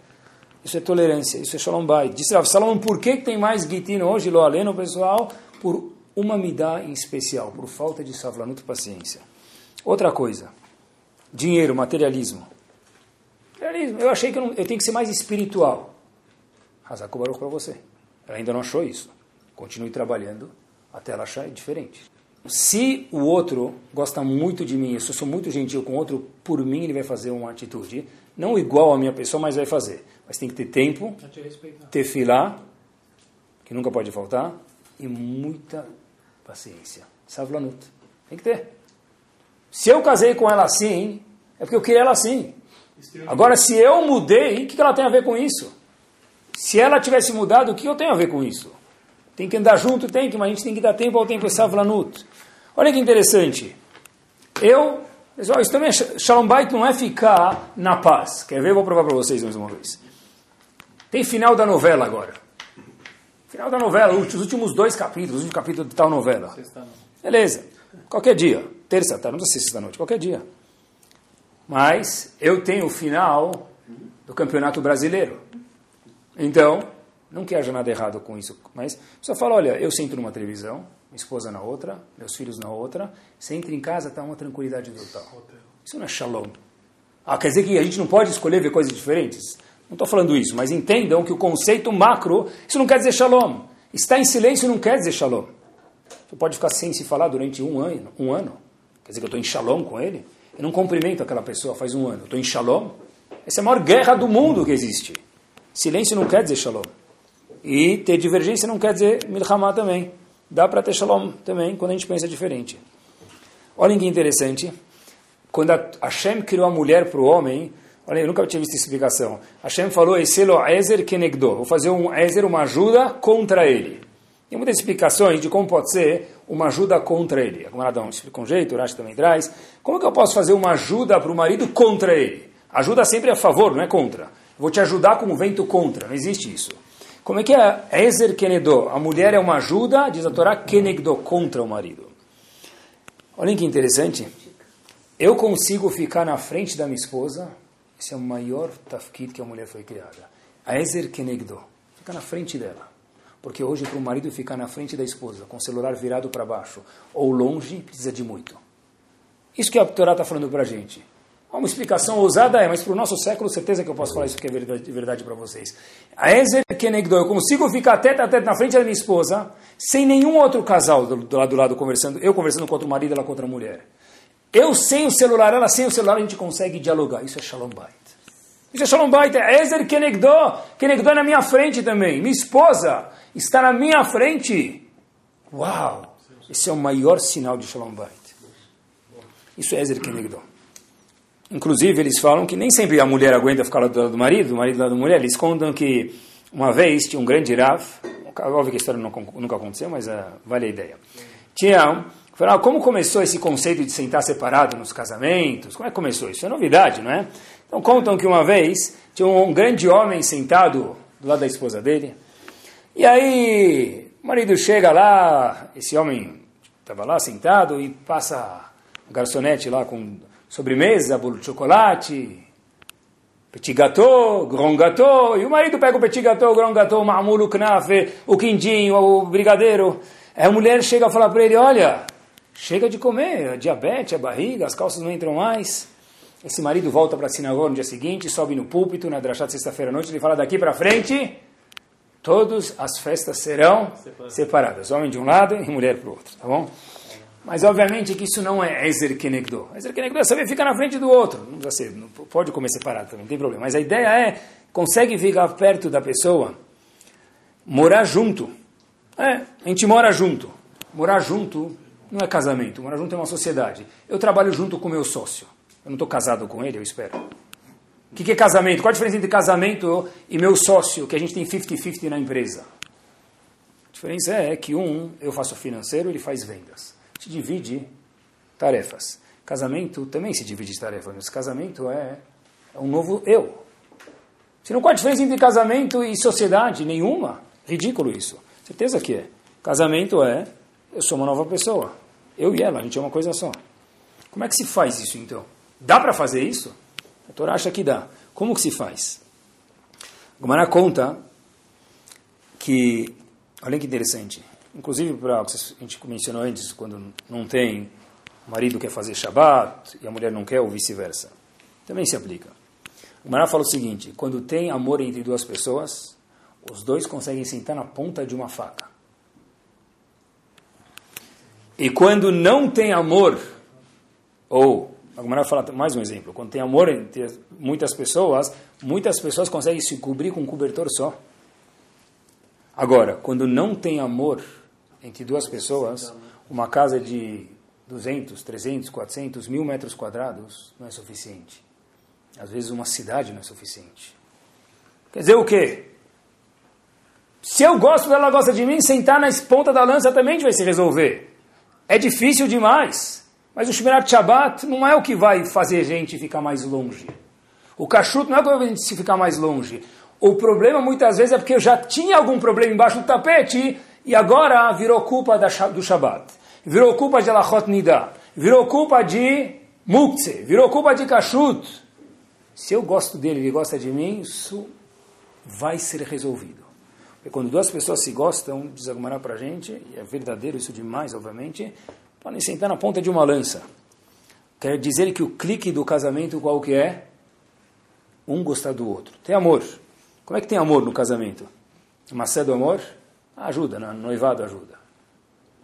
B: Isso é tolerância, isso é shalom bay. Disse Rav Salomão, por que tem mais guitino hoje, lo aleno, pessoal? Por uma midá em especial, por falta de savlanut paciência. Outra coisa, dinheiro, materialismo. Materialismo, eu achei que eu, não, eu tenho que ser mais espiritual. Hazako Baruch para você. Ela ainda não achou isso. Continue trabalhando até ela achar diferente. Se o outro gosta muito de mim, se eu sou muito gentil com o outro, por mim ele vai fazer uma atitude, não igual a minha pessoa, mas vai fazer. Mas tem que ter tempo, ter filá, que nunca pode faltar, e muita paciência. Savlanut. Tem que ter. Se eu casei com ela assim, é porque eu queria ela assim. Agora, se eu mudei, o que ela tem a ver com isso? Se ela tivesse mudado, o que eu tenho a ver com isso? Tem que andar junto, tem que, mas a gente tem que dar tempo ao tempo, savlanut. Olha que interessante. Eu, pessoal, isso também, é, Shalom Bait não é ficar na paz. Quer ver? Vou provar para vocês mais uma vez. Tem final da novela agora. Final da novela, os últimos dois capítulos, o último capítulo de tal novela. Beleza. Qualquer dia. Terça, tarde, não sei se sexta-noite, qualquer dia. Mas eu tenho o final do Campeonato Brasileiro. Então, não que haja nada errado com isso, mas só fala, olha, eu sento numa televisão, minha esposa na outra, meus filhos na outra, você entra em casa, está uma tranquilidade total. Isso não é shalom. Ah, quer dizer que a gente não pode escolher ver coisas diferentes? Não estou falando isso, mas entendam que o conceito macro, isso não quer dizer shalom. Estar em silêncio não quer dizer shalom. Você pode ficar sem se falar durante um ano, um ano. Quer dizer que eu estou em shalom com ele? Eu não cumprimento aquela pessoa faz um ano. Eu estou em shalom? Essa é a maior guerra do mundo que existe. Silêncio não quer dizer shalom. E ter divergência não quer dizer milhamá também. Dá para ter shalom também quando a gente pensa diferente. Olhem que interessante. Quando a Hashem criou a mulher para o homem, olha, eu nunca tinha visto explicação. Hashem falou, Eselo Ezer Kenegdo. Vou fazer um Ezer, uma ajuda contra ele. Tem muitas explicações de como pode ser uma ajuda contra ele. A Gomaradão explica um jeito, o Rashi também traz. Como que eu posso fazer uma ajuda para o marido contra ele? Ajuda sempre a favor, não é contra. Vou te ajudar com o vento contra, não existe isso. Como é que é Ezer Kenegdo? A mulher é uma ajuda, diz a Torá, Kenegdo, contra o marido. Olhem que interessante. Eu consigo ficar na frente da minha esposa, esse é o maior tafkid que a mulher foi criada. A Ezer Kenegdo. Fica na frente dela. Porque hoje, para o marido ficar na frente da esposa, com o celular virado para baixo, ou longe, precisa de muito. Isso que a Torá está falando para a gente. Uma explicação ousada é, mas para o nosso século, certeza que eu posso falar isso que é verdade, verdade para vocês. A Ezer Kenegdo, eu consigo ficar tete a tete na frente da minha esposa, sem nenhum outro casal do, do lado do lado conversando, eu conversando contra o marido, ela contra a mulher. Eu sem o celular, ela sem o celular, a gente consegue dialogar. Isso é Shalom Bait. Isso é Shalom Bait, é Ezer Kenegdo. Kenegdo é na minha frente também. Minha esposa está na minha frente. Uau! Esse é o maior sinal de Shalom Bait. Isso é Ezer Kenegdo. Inclusive, eles falam que nem sempre a mulher aguenta ficar do lado do marido, o marido do lado da mulher. Eles contam que uma vez tinha um grande Rav, óbvio que a história nunca aconteceu, mas uh, vale a ideia. Tinha falaram, ah, como começou esse conceito de sentar separado nos casamentos? Como é que começou? Isso é novidade, não é? Então contam que uma vez tinha um grande homem sentado do lado da esposa dele, e aí o marido chega lá, esse homem estava lá sentado e passa um garçonete lá com sobremesa, bolo de chocolate, petit gâteau, grand gâteau, e o marido pega o petit gâteau, o grand gâteau, o mamul, o o quindinho, o brigadeiro. Aí a mulher chega a falar para ele, olha, chega de comer, a diabetes, a barriga, as calças não entram mais. Esse marido volta para a sinagoga no dia seguinte, sobe no púlpito, na drachá de sexta-feira à noite, ele fala daqui para frente, todas as festas serão separadas, homem de um lado e mulher para o outro, tá bom? Mas obviamente que isso não é Ezer Kenegdo. Ezer Kenegdo é saber ficar na frente do outro. Não precisa ser, não pode comer separado também, não tem problema. Mas a ideia é, consegue ficar perto da pessoa, morar junto. É, a gente mora junto. Morar junto não é casamento, morar junto é uma sociedade. Eu trabalho junto com meu sócio. Eu não estou casado com ele, eu espero. O que, que é casamento? Qual a diferença entre casamento e meu sócio, que a gente tem 50-50 na empresa? A diferença é que um, eu faço financeiro, ele faz vendas se divide tarefas. Casamento também se divide tarefas, mas casamento é, é um novo eu. Se não qual a diferença entre casamento e sociedade? Nenhuma. Ridículo isso. Certeza que é. Casamento é, eu sou uma nova pessoa. Eu e ela, a gente é uma coisa só. Como é que se faz isso então? Dá para fazer isso? A Torá acha que dá. Como que se faz? Gomara conta que, olha que interessante, Inclusive, para a gente mencionou antes, quando não tem, o marido quer fazer Shabat e a mulher não quer, ou vice-versa. Também se aplica. O Mará fala o seguinte: quando tem amor entre duas pessoas, os dois conseguem sentar na ponta de uma faca. E quando não tem amor, ou, a Mará fala mais um exemplo: quando tem amor entre muitas pessoas, muitas pessoas conseguem se cobrir com um cobertor só. Agora, quando não tem amor, entre duas pessoas, uma casa de 200, 300, 400, mil metros quadrados não é suficiente. Às vezes uma cidade não é suficiente. Quer dizer o quê? Se eu gosto dela, gosta de mim, sentar na ponta da lança também vai se resolver. É difícil demais. Mas o Shmirat Shabbat não é o que vai fazer a gente ficar mais longe. O cachuto não é o que vai fazer a gente ficar mais longe. O problema muitas vezes é porque eu já tinha algum problema embaixo do tapete e agora virou culpa do Shabbat, virou culpa de Lachot Nida, virou culpa de Muktzeh, virou culpa de Kashut. Se eu gosto dele, ele gosta de mim, isso vai ser resolvido. Porque quando duas pessoas se gostam, diz Agumara para a gente, e é verdadeiro isso demais, obviamente, podem sentar na ponta de uma lança. Quer dizer que o clique do casamento qual que é? Um gostar do outro. Tem amor. Como é que tem amor no casamento? Macé do amor? Ajuda, no noivado ajuda.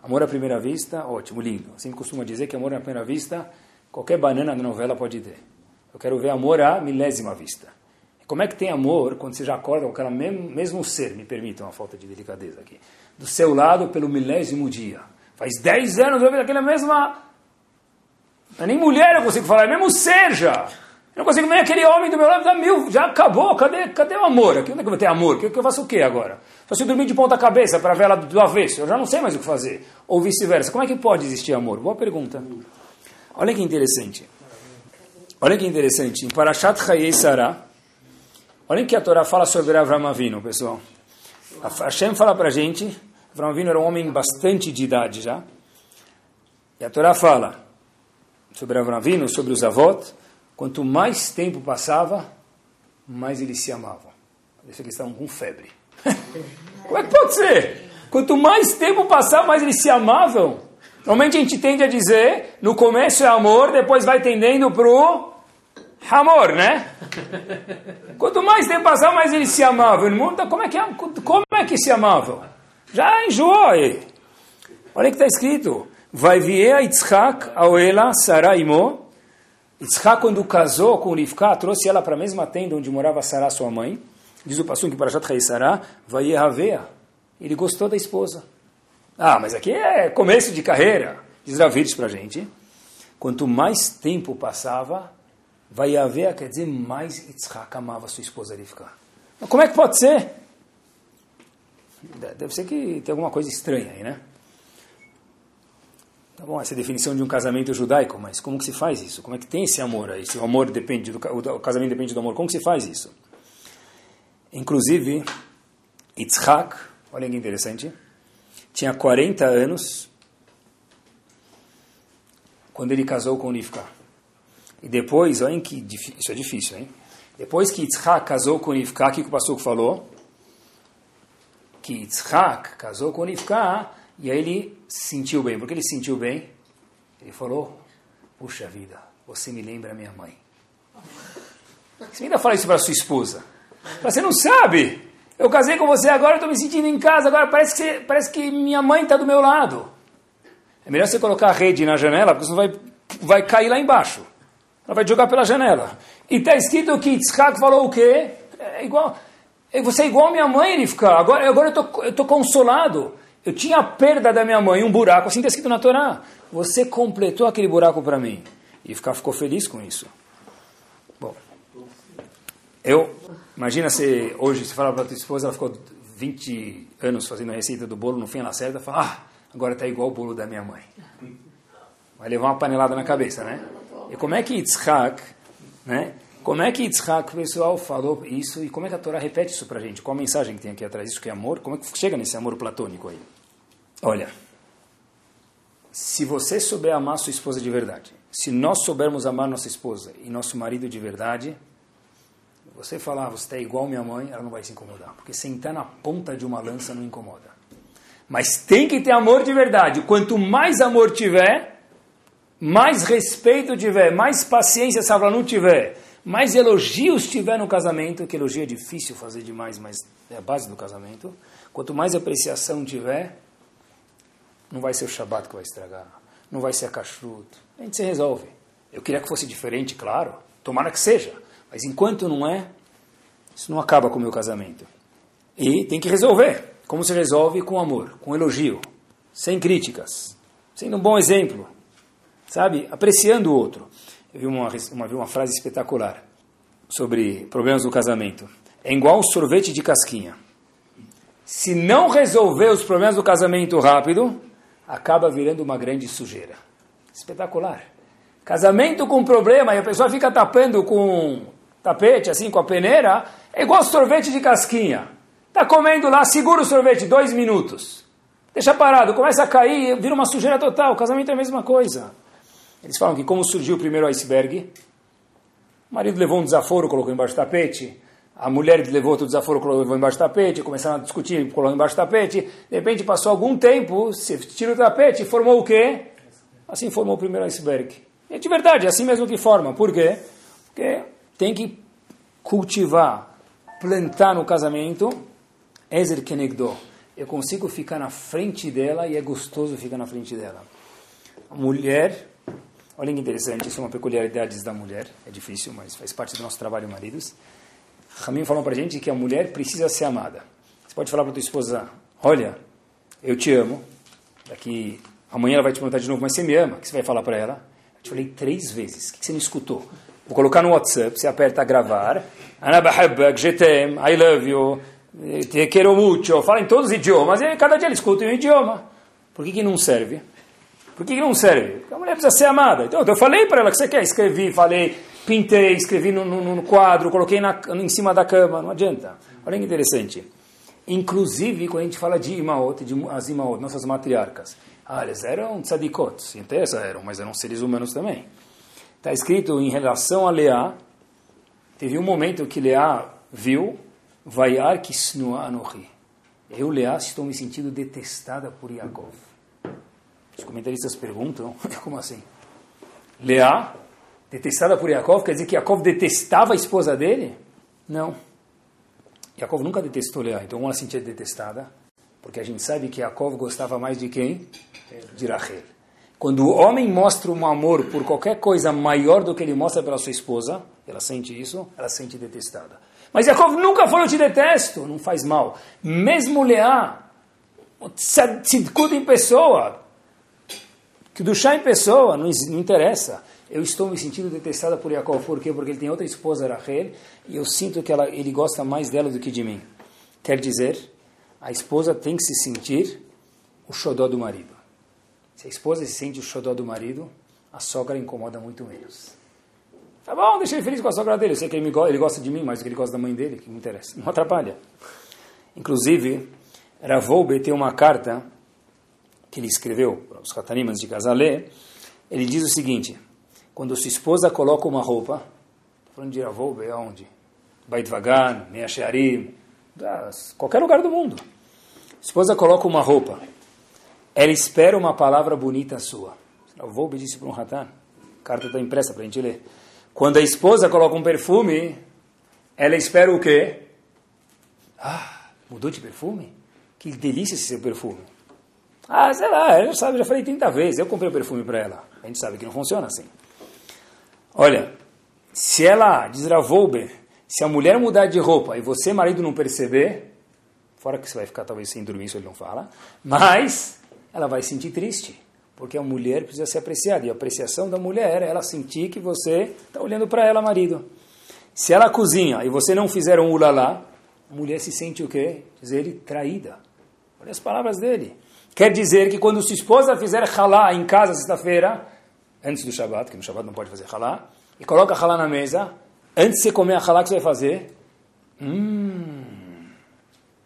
B: Amor à primeira vista, ótimo, lindo. Assim costuma dizer que amor à primeira vista, qualquer banana na novela pode ter. Eu quero ver amor à milésima vista. Como é que tem amor quando você já acorda com aquele mesmo, mesmo ser, me permitam uma falta de delicadeza aqui, do seu lado pelo milésimo dia. Faz 10 anos eu vejo aquela mesma... É nem mulher eu consigo falar, é mesmo seja. Eu não consigo nem aquele homem do meu lado, dá mil, já acabou, cadê, cadê o amor? Aqui, onde é que eu vou ter amor? Que, que eu faço o que agora? Só se eu dormir de ponta cabeça para ver ela do avesso, eu já não sei mais o que fazer. Ou vice-versa. Como é que pode existir amor? Boa pergunta. Olha que interessante. Olha que interessante. Em Parashat Chayei Sarah, olha que a Torá fala sobre Avram Avinu, pessoal. A Hashem fala para a gente, Avram Avinu era um homem bastante de idade já. E a Torá fala sobre Avram Avinu, sobre os avós, Quanto mais tempo passava, mais eles se amavam. Parece que eles estavam com febre. Como é que pode ser? Quanto mais tempo passava, mais eles se amavam. Normalmente a gente tende a dizer, no começo é amor, depois vai tendendo pro amor, né? Quanto mais tempo passava, mais eles se amavam. Como é que, é? como é que se amavam? Já enjoou aí. Olha o que está escrito. Vai vier Yitzhak, Aoela, Saraimo, Yitzhak, quando casou com Rivka, trouxe ela para a mesma tenda onde morava Sarah, sua mãe. Diz o Passum que para Jat Sarah, vai Ele gostou da esposa. Ah, mas aqui é começo de carreira. Diz Ravides para a gente. Quanto mais tempo passava, vai haver, quer dizer, mais Yitzhak amava sua esposa Rivka. Mas como é que pode ser? Deve ser que tem alguma coisa estranha aí, né? Tá bom, essa é a definição de um casamento judaico, mas como que se faz isso? Como é que tem esse amor aí? Se o amor depende do o casamento depende do amor, como que se faz isso? Inclusive, Yitzhak, olha que interessante, tinha 40 anos quando ele casou com Rivka. E depois, olhem que isso é difícil, hein? Depois que Yitzhak casou com Rivka, o que o pastor falou? Que Yitzhak casou com Rivka e aí ele se sentiu bem. Por que ele se sentiu bem? Ele falou, puxa vida, você me lembra minha mãe. Você ainda fala isso para sua esposa. Você não sabe. Eu casei com você agora, estou me sentindo em casa, agora parece que, parece que minha mãe está do meu lado. É melhor você colocar a rede na janela, porque senão vai, vai cair lá embaixo. Ela vai jogar pela janela. E está escrito que Yitzhak falou o quê? É igual, é, você é igual a minha mãe, fica. Agora, agora eu tô, estou consolado. Eu tinha a perda da minha mãe, um buraco, assim está escrito na Torá. Você completou aquele buraco para mim. E ficar, ficou feliz com isso. Bom, eu, imagina se hoje você fala para tua esposa, ela ficou 20 anos fazendo a receita do bolo, no fim ela acerta, fala, ah, agora está igual o bolo da minha mãe. Vai levar uma panelada na cabeça, né? E como é que Yitzhak, né? Como é que Yitzhak, pessoal, falou isso e como é que a Torá repete isso para a gente? Qual a mensagem que tem aqui atrás? Isso que é amor? Como é que chega nesse amor platônico aí? Olha, se você souber amar sua esposa de verdade, se nós soubermos amar nossa esposa e nosso marido de verdade, você falar, ah, você está igual minha mãe, ela não vai se incomodar. Porque sentar na ponta de uma lança não incomoda. Mas tem que ter amor de verdade. Quanto mais amor tiver, mais respeito tiver, mais paciência não tiver, mais elogios tiver no casamento, que elogio é difícil fazer demais, mas é a base do casamento. Quanto mais apreciação tiver, não vai ser o Shabat que vai estragar, não vai ser a kashrut. A gente se resolve. Eu queria que fosse diferente, claro. Tomara que seja. Mas enquanto não é, isso não acaba com o meu casamento. E tem que resolver. Como se resolve? Com amor, com elogio, sem críticas, sendo um bom exemplo, sabe? Apreciando o outro. Eu vi uma, uma, vi uma frase espetacular sobre problemas do casamento. É igual um sorvete de casquinha. Se não resolver os problemas do casamento rápido, acaba virando uma grande sujeira. Espetacular. Casamento com problema e a pessoa fica tapando com tapete, assim, com a peneira, é igual sorvete de casquinha. Está comendo lá, segura o sorvete, dois minutos. Deixa parado, começa a cair, vira uma sujeira total. O casamento é a mesma coisa. Eles falam que como surgiu o primeiro iceberg, o marido levou um desaforo, colocou embaixo do tapete, a mulher levou outro desaforo, colocou embaixo do tapete, começaram a discutir, colocou embaixo do tapete, de repente passou algum tempo, se tira o tapete e formou o quê? Assim formou o primeiro iceberg. É de verdade, é assim mesmo que forma. Por quê? Porque tem que cultivar, plantar no casamento, Ezer Kenegdo. Eu consigo ficar na frente dela e é gostoso ficar na frente dela. A mulher, olha que interessante, isso é uma peculiaridade da mulher, é difícil, mas faz parte do nosso trabalho, maridos. Ramin falou para gente que a mulher precisa ser amada. Você pode falar para tua esposa, olha, eu te amo, daqui amanhã ela vai te perguntar de novo, mas você me ama? O que você vai falar para ela? Eu te falei três vezes, o que você não escutou? Vou colocar no WhatsApp, você aperta gravar. Jetem, I love you, te quero muito. Fala em todos os idiomas. E cada dia ele escuta um idioma. Por que, que não serve? Por que, não serve? Porque a mulher precisa ser amada. Então, eu falei para ela que você quer. Escrevi, falei, pintei, escrevi no, no, no quadro, coloquei na, em cima da cama. Não adianta. Olha que interessante. Inclusive, quando a gente fala de Imaot, de as Imaot, nossas matriarcas. Ah, eles eram tzadikot. Até eram, mas eram seres humanos também. Está escrito em relação a Leá, teve um momento que Leá viu, Vaiar kisnua anohi. Eu, Leá, estou me sentindo detestada por Yaakov. Os comentaristas perguntam, como assim? Leá, detestada por Yaakov, quer dizer que Yaakov detestava a esposa dele? Não. Yaakov nunca detestou Leá, então ela sentia detestada, porque a gente sabe que Yaakov gostava mais de quem? De Rachel. Quando o homem mostra um amor por qualquer coisa maior do que ele mostra pela sua esposa, ela sente isso, ela sente detestada. Mas Yaakov nunca falou, te detesto, não faz mal. Mesmo Leá, tzidkut em pessoa, que do chá em pessoa, não, interessa. Eu estou me sentindo detestada por Yaakov, por quê? Porque ele tem outra esposa, Rachel, e eu sinto que ela, ele gosta mais dela do que de mim. Quer dizer, a esposa tem que se sentir o xodó do marido. Se a esposa se sente o xodó do marido, a sogra incomoda muito menos. Tá bom, deixa ele feliz com a sogra dele. Eu sei que ele, me, ele gosta de mim mais do que ele gosta da mãe dele, que me interessa. Não atrapalha. Inclusive, Ravoube tem uma carta que ele escreveu os Catanimas de Casalé. Ele diz o seguinte: quando sua esposa coloca uma roupa, falando de Ravoube, aonde? Beit Vagan, Shearim, qualquer lugar do mundo. Esposa coloca uma roupa, ela espera uma palavra bonita sua. Ravoube disse para um Ratan, a carta está impressa para a gente ler. Quando a esposa coloca um perfume, ela espera o quê? Ah, mudou de perfume? Que delícia esse seu perfume. Ah, sei lá, ela já sabe, já falei 30 vezes, eu comprei o perfume para ela. A gente sabe que não funciona assim. Olha, se ela, diz Ravolbe, se a mulher mudar de roupa e você, marido, não perceber, fora que você vai ficar talvez sem dormir, isso ele não fala, mas ela vai sentir triste, porque a mulher precisa ser apreciada. E a apreciação da mulher é ela sentir que você está olhando para ela, marido. Se ela cozinha e você não fizer um ulalá, a mulher se sente o quê? Diz ele, traída. Olha as palavras dele. Quer dizer que quando sua esposa fizer halá em casa sexta-feira, antes do Shabat, que no Shabat não pode fazer halá, e coloca halá na mesa, antes de você comer a halá, que você vai fazer? Hum,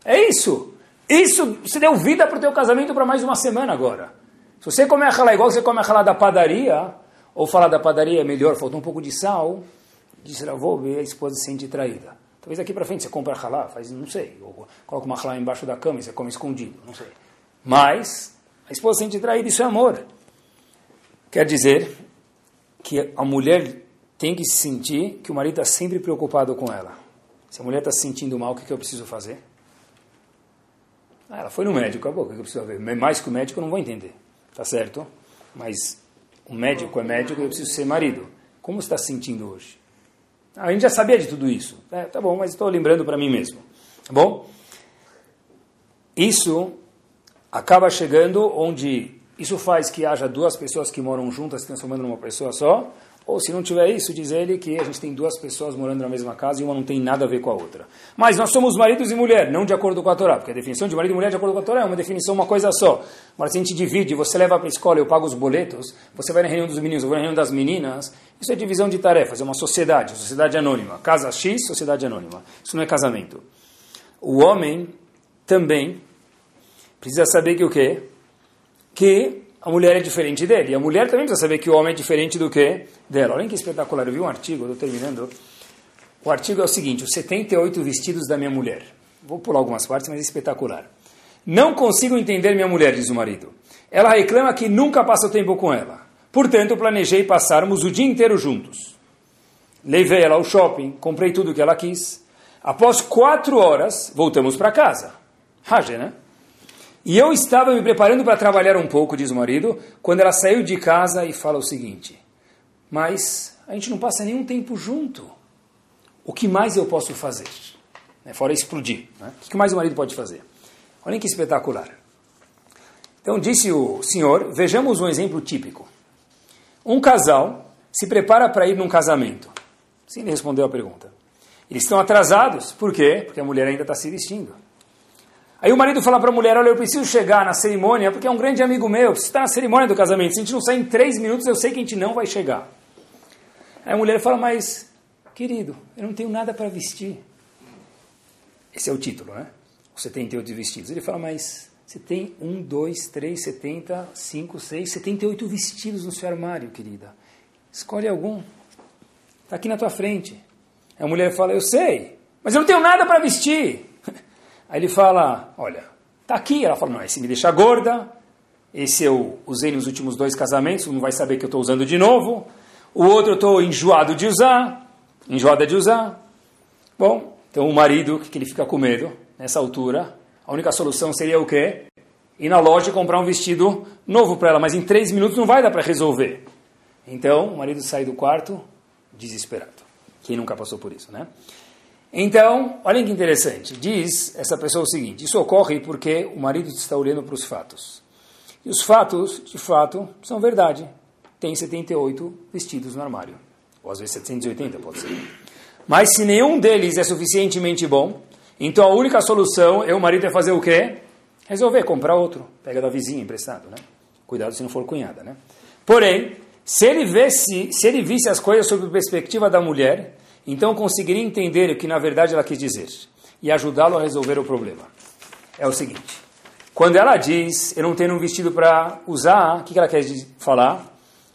B: é isso. Isso, você deu vida para o teu casamento para mais uma semana agora. Se você comer a halá igual você come a halá da padaria, ou falar da padaria é melhor, faltou um pouco de sal, disse vou ver a esposa se sente traída. Talvez aqui para frente você compra halá, faz, não sei, ou coloca uma halá embaixo da cama e você come escondido, não sei. Mas a esposa se sente traída, isso é amor. Quer dizer que a mulher tem que se sentir que o marido está sempre preocupado com ela. Se a mulher está se sentindo mal, o que, que eu preciso fazer? Ah, ela foi no médico, acabou, o que eu preciso fazer? Mais que o médico eu não vou entender, tá certo? Mas o médico é médico e eu preciso ser marido. Como está se sentindo hoje? Ah, a gente já sabia de tudo isso. É, tá bom, mas estou lembrando para mim mesmo. Tá bom? Isso acaba chegando onde isso faz que haja duas pessoas que moram juntas se transformando numa pessoa só, ou se não tiver isso, diz ele que a gente tem duas pessoas morando na mesma casa e uma não tem nada a ver com a outra. Mas nós somos maridos e mulher, não de acordo com a Torá, porque a definição de marido e mulher de acordo com a Torá é uma definição, uma coisa só. Mas se a gente divide, você leva para a escola, eu pago os boletos, você vai na reunião dos meninos, eu vou na reunião das meninas, isso é divisão de tarefas, é uma sociedade, sociedade anônima. Casa X, sociedade anônima. Isso não é casamento. O homem também precisa saber que o quê? Que a mulher é diferente dele. E a mulher também precisa saber que o homem é diferente do que dela. Olha que espetacular. Eu vi um artigo, estou terminando. O artigo é o seguinte: os 78 vestidos da minha mulher. Vou pular algumas partes, mas é espetacular. Não consigo entender minha mulher, diz o marido. Ela reclama que nunca passa tempo com ela. Portanto, planejei passarmos o dia inteiro juntos. Levei ela ao shopping, comprei tudo o que ela quis. Após quatro horas, voltamos para casa. Rage, né? E eu estava me preparando para trabalhar um pouco, diz o marido, quando ela saiu de casa e fala o seguinte: Mas a gente não passa nenhum tempo junto. O que mais eu posso fazer? Né, fora explodir. Né? O que mais o marido pode fazer? Olhem que espetacular. Então disse o senhor: Vejamos um exemplo típico. Um casal se prepara para ir num casamento. Sim, ele respondeu a pergunta. Eles estão atrasados. Por quê? Porque a mulher ainda está se vestindo. Aí o marido fala para a mulher, olha, eu preciso chegar na cerimônia, porque é um grande amigo meu, preciso estar na cerimônia do casamento. Se a gente não sair em três minutos, eu sei que a gente não vai chegar. Aí a mulher fala, mas, querido, eu não tenho nada para vestir. Esse é o título, né? Os 78 vestidos. Ele fala, mas você tem um, dois, três, setenta, cinco, seis, setenta e oito vestidos no seu armário, querida. Escolhe algum. Está aqui na tua frente. Aí a mulher fala, eu sei, mas eu não tenho nada para vestir. Aí ele fala, olha, tá aqui. Ela fala, não, esse me deixa gorda, esse eu usei nos últimos dois casamentos, não vai saber que eu estou usando de novo. O outro eu estou enjoado de usar, enjoada de usar. Bom, então o marido, que ele fica com medo nessa altura, a única solução seria o quê? Ir na loja e comprar um vestido novo para ela, mas em três minutos não vai dar para resolver. Então o marido sai do quarto desesperado. Quem nunca passou por isso, né? Então, olhem que interessante. Diz essa pessoa o seguinte: isso ocorre porque o marido está olhando para os fatos. E os fatos, de fato, são verdade. Tem 78 vestidos no armário. Ou às vezes 780, pode ser. Mas se nenhum deles é suficientemente bom, então a única solução é o marido é fazer o quê? Resolver comprar outro. Pega da vizinha emprestado, né? Cuidado se não for cunhada, né? Porém, se ele, visse, se ele visse as coisas sob a perspectiva da mulher, então conseguiria entender o que na verdade ela quis dizer e ajudá-lo a resolver o problema. É o seguinte: quando ela diz, eu não tenho um vestido para usar, o que ela quer falar?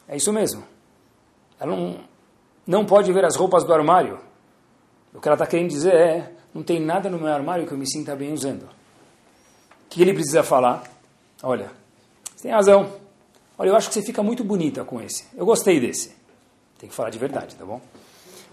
B: É isso mesmo. Ela não, não pode ver as roupas do armário. O que ela está querendo dizer é, não tem nada no meu armário que eu me sinta bem usando. O que ele precisa falar? Olha, você tem razão. Olha, eu acho que você fica muito bonita com esse. Eu gostei desse. Tem que falar de verdade, tá bom?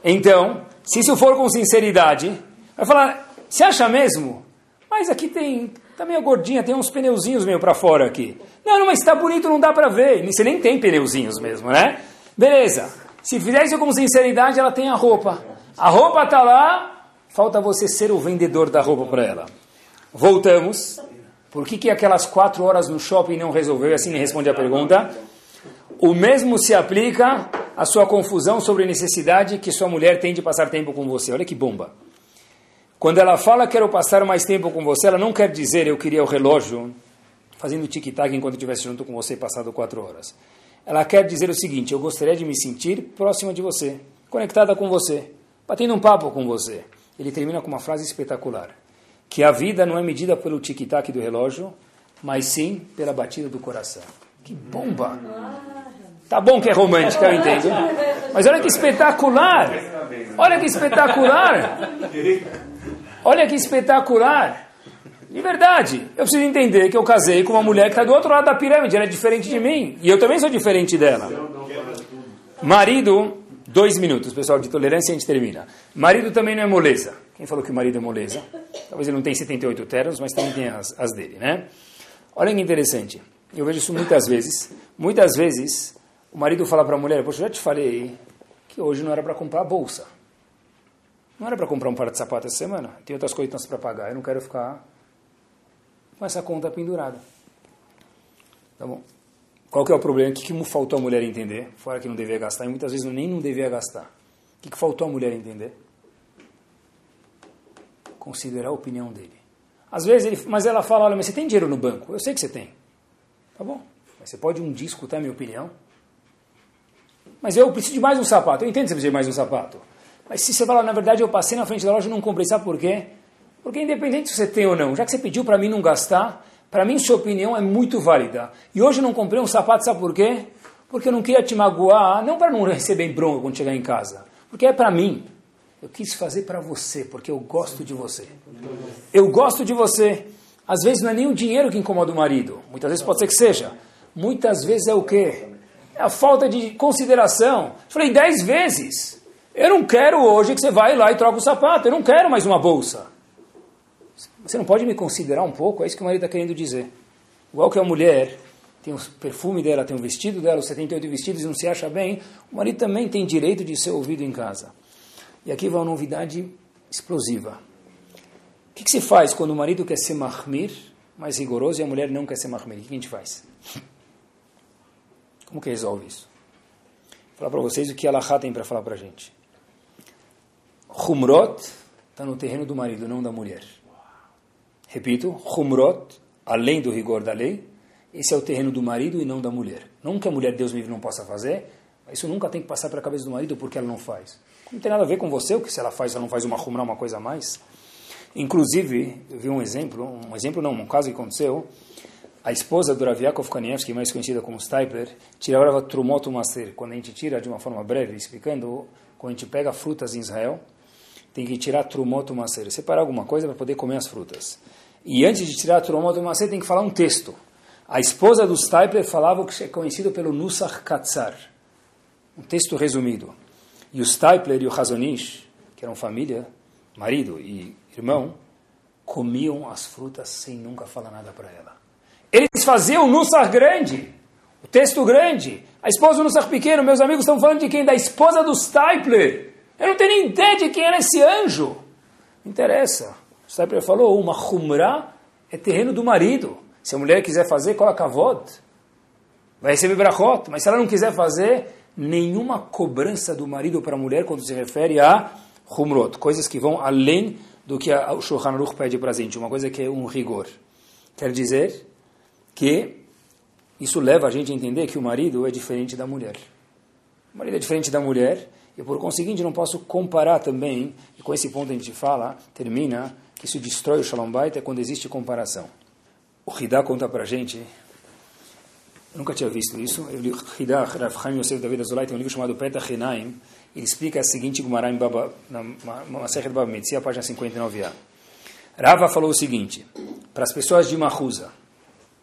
B: Então, se isso for com sinceridade, vai falar, você acha mesmo? Mas aqui tem, tá meio gordinha, tem uns pneuzinhos meio para fora aqui. Não, não, mas está bonito, não dá para ver. Você nem tem pneuzinhos mesmo, né? Beleza. Se fizer isso com sinceridade, ela tem a roupa. A roupa está lá, falta você ser o vendedor da roupa para ela. Voltamos. Por que, que aquelas quatro horas no shopping não resolveu? E assim me responde a pergunta. O mesmo se aplica à sua confusão sobre a necessidade que sua mulher tem de passar tempo com você. Olha que bomba. Quando ela fala quero passar mais tempo com você, ela não quer dizer eu queria o relógio fazendo tic-tac enquanto estivesse junto com você passado quatro horas. Ela quer dizer o seguinte, eu gostaria de me sentir próxima de você, conectada com você, batendo um papo com você. Ele termina com uma frase espetacular que a vida não é medida pelo tic-tac do relógio, mas sim pela batida do coração. Que bomba! Tá bom que é romântica, eu entendo. Mas olha que espetacular! Olha que espetacular! Olha que espetacular! De verdade, eu preciso entender que eu casei com uma mulher que está do outro lado da pirâmide, ela é diferente de mim, e eu também sou diferente dela. Marido, dois minutos, pessoal, de tolerância a gente termina. Marido também não é moleza. Quem falou que o marido é moleza? Talvez ele não tenha 78 ternos, mas também tem as, as dele, né? Olha que interessante. Eu vejo isso muitas vezes. Muitas vezes, o marido fala para a mulher, poxa, já te falei que hoje não era para comprar a bolsa. Não era para comprar um par de sapatos essa semana. Tem outras coisas para pagar. Eu não quero ficar com essa conta pendurada. Tá bom? Qual que é o problema? O que, que faltou a mulher entender? Fora que não devia gastar, e muitas vezes nem não devia gastar. O que, que faltou a mulher entender? considerar a opinião dele. Às vezes ele, mas ela fala, olha, mas você tem dinheiro no banco? Eu sei que você tem. Tá bom. Mas você pode um dia escutar a minha opinião? Mas eu preciso de mais um sapato. Eu entendo que você precisa de mais um sapato. Mas se você falar, na verdade, eu passei na frente da loja e não comprei, sabe por quê? Porque independente se você tem ou não, já que você pediu para mim não gastar, para mim sua opinião é muito válida. E hoje eu não comprei um sapato, sabe por quê? Porque eu não queria te magoar, não para não receber bronca quando chegar em casa, porque é para mim. Eu quis fazer para você, porque eu gosto de você. Eu gosto de você. Às vezes não é nem o dinheiro que incomoda o marido. Muitas vezes pode ser que seja. Muitas vezes é o quê? É a falta de consideração. Falei dez vezes. Eu não quero hoje que você vai lá e troca o sapato. Eu não quero mais uma bolsa. Você não pode me considerar um pouco? É isso que o marido está querendo dizer. Igual que a mulher tem o perfume dela, tem o vestido dela, os 78 vestidos e não se acha bem, o marido também tem direito de ser ouvido em casa. E aqui vai uma novidade explosiva. O que, que, se faz quando o marido quer ser mahmir, mais rigoroso, e a mulher não quer ser mahmir? O que a gente faz? Como que resolve isso? Vou falar para vocês o que Allah tem para falar para a gente. Humrot está no terreno do marido, não da mulher. Repito, Humrot, além do rigor da lei, esse é o terreno do marido e não da mulher. Não que a mulher, Deus me não possa fazer, isso nunca tem que passar pela cabeça do marido porque ela não faz. Não tem nada a ver com você, o que se ela faz, ela não faz uma rumra, uma coisa a mais. Inclusive, eu vi um exemplo, um exemplo não, um caso que aconteceu. A esposa do Rav Yaakov Kanievski, mais conhecida como Stipler, tirava Trumot Maser. Quando a gente tira de uma forma breve, explicando, quando a gente pega frutas em Israel, tem que tirar Trumot Maser, separar alguma coisa para poder comer as frutas. E antes de tirar Trumot Maser, tem que falar um texto. A esposa do Stipler falava o que é conhecido pelo Nusach Katzar, um texto resumido. E o Stipler e o Razonish, que eram família, marido e irmão, comiam as frutas sem nunca falar nada para ela. Eles faziam Nussar grande, o texto grande. A esposa do Nussar pequeno, meus amigos estão falando de quem? Da esposa do Stipler. Eu não tenho nem ideia de quem era esse anjo. Não interessa. O Stapler falou, uma humra é terreno do marido. Se a mulher quiser fazer, coloca kavod. Vai receber brachot. Mas se ela não quiser fazer, nenhuma cobrança do marido para a mulher quando se refere a humrot. Coisas que vão além do que o Shulchan Aruch pede para a gente. Uma coisa que é um rigor. Quer dizer que isso leva a gente a entender que o marido é diferente da mulher. O marido é diferente da mulher e, por conseguinte, não posso comparar também, e com esse ponto a gente fala, termina, que isso destrói o Shalom Bait é quando existe comparação. O Hidá conta para a gente, eu nunca tinha visto isso, eu li Hidá, Rav Chaim Yosef David Azulay, tem um livro chamado Peta Henaim, ele explica a seguinte Gumará Baba, na Masechet Baba Metzia, página 59a. Rava falou o seguinte, para as pessoas de Mahusa,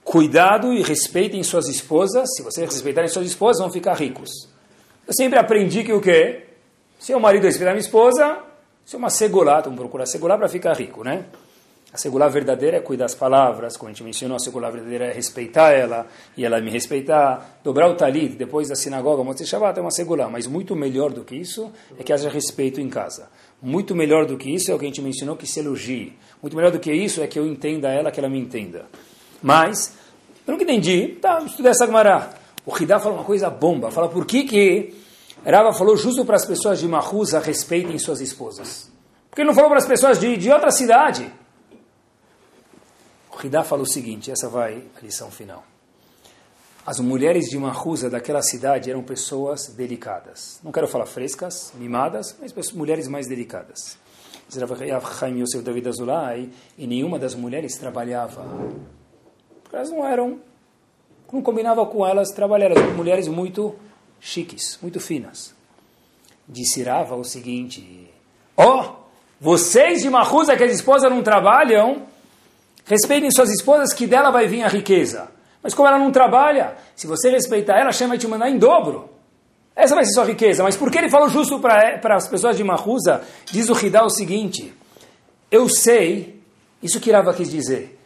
B: cuidado e respeitem suas esposas. Se vocês respeitarem suas esposas, vão ficar ricos. Eu sempre aprendi que o quê? Se o marido respeitar minha esposa, isso é uma segulá, vamos procurar segular para ficar rico, né? A segulá verdadeira é cuidar das palavras, como a gente mencionou, a segulá verdadeira é respeitar ela e ela me respeitar. Dobrar o talit depois da sinagoga, Motzei Shabbat é uma segulá, mas muito melhor do que isso é que haja respeito em casa. Muito melhor do que isso é o que a gente mencionou, que se elogie. Muito melhor do que isso é que eu entenda ela, que ela me entenda. Mas, eu nunca entendi, tá, estudei essa Gemara. O Hidá fala uma coisa bomba, fala por que que Rava falou justo para as pessoas de Mahusa respeitem suas esposas. Porque ele não falou para as pessoas de, de outra cidade. O Hidá fala o seguinte, essa vai a lição final. As mulheres de Mahusa daquela cidade eram pessoas delicadas. Não quero falar frescas, mimadas, mas mulheres mais delicadas. Chaim Yosef David Azulay, e nenhuma das mulheres trabalhava elas não eram, não combinava com elas trabalhar, eram mulheres muito chiques, muito finas. Disse Rava o seguinte: Ó, oh, vocês de Mahusa que as esposas não trabalham, respeitem suas esposas que dela vai vir a riqueza. Mas como ela não trabalha, se você respeitar ela, a Shem vai te mandar em dobro. Essa vai ser sua riqueza. Mas por que ele falou justo para as pessoas de Mahusa? Diz o Hidá o seguinte: Eu sei, isso que Rava quis dizer.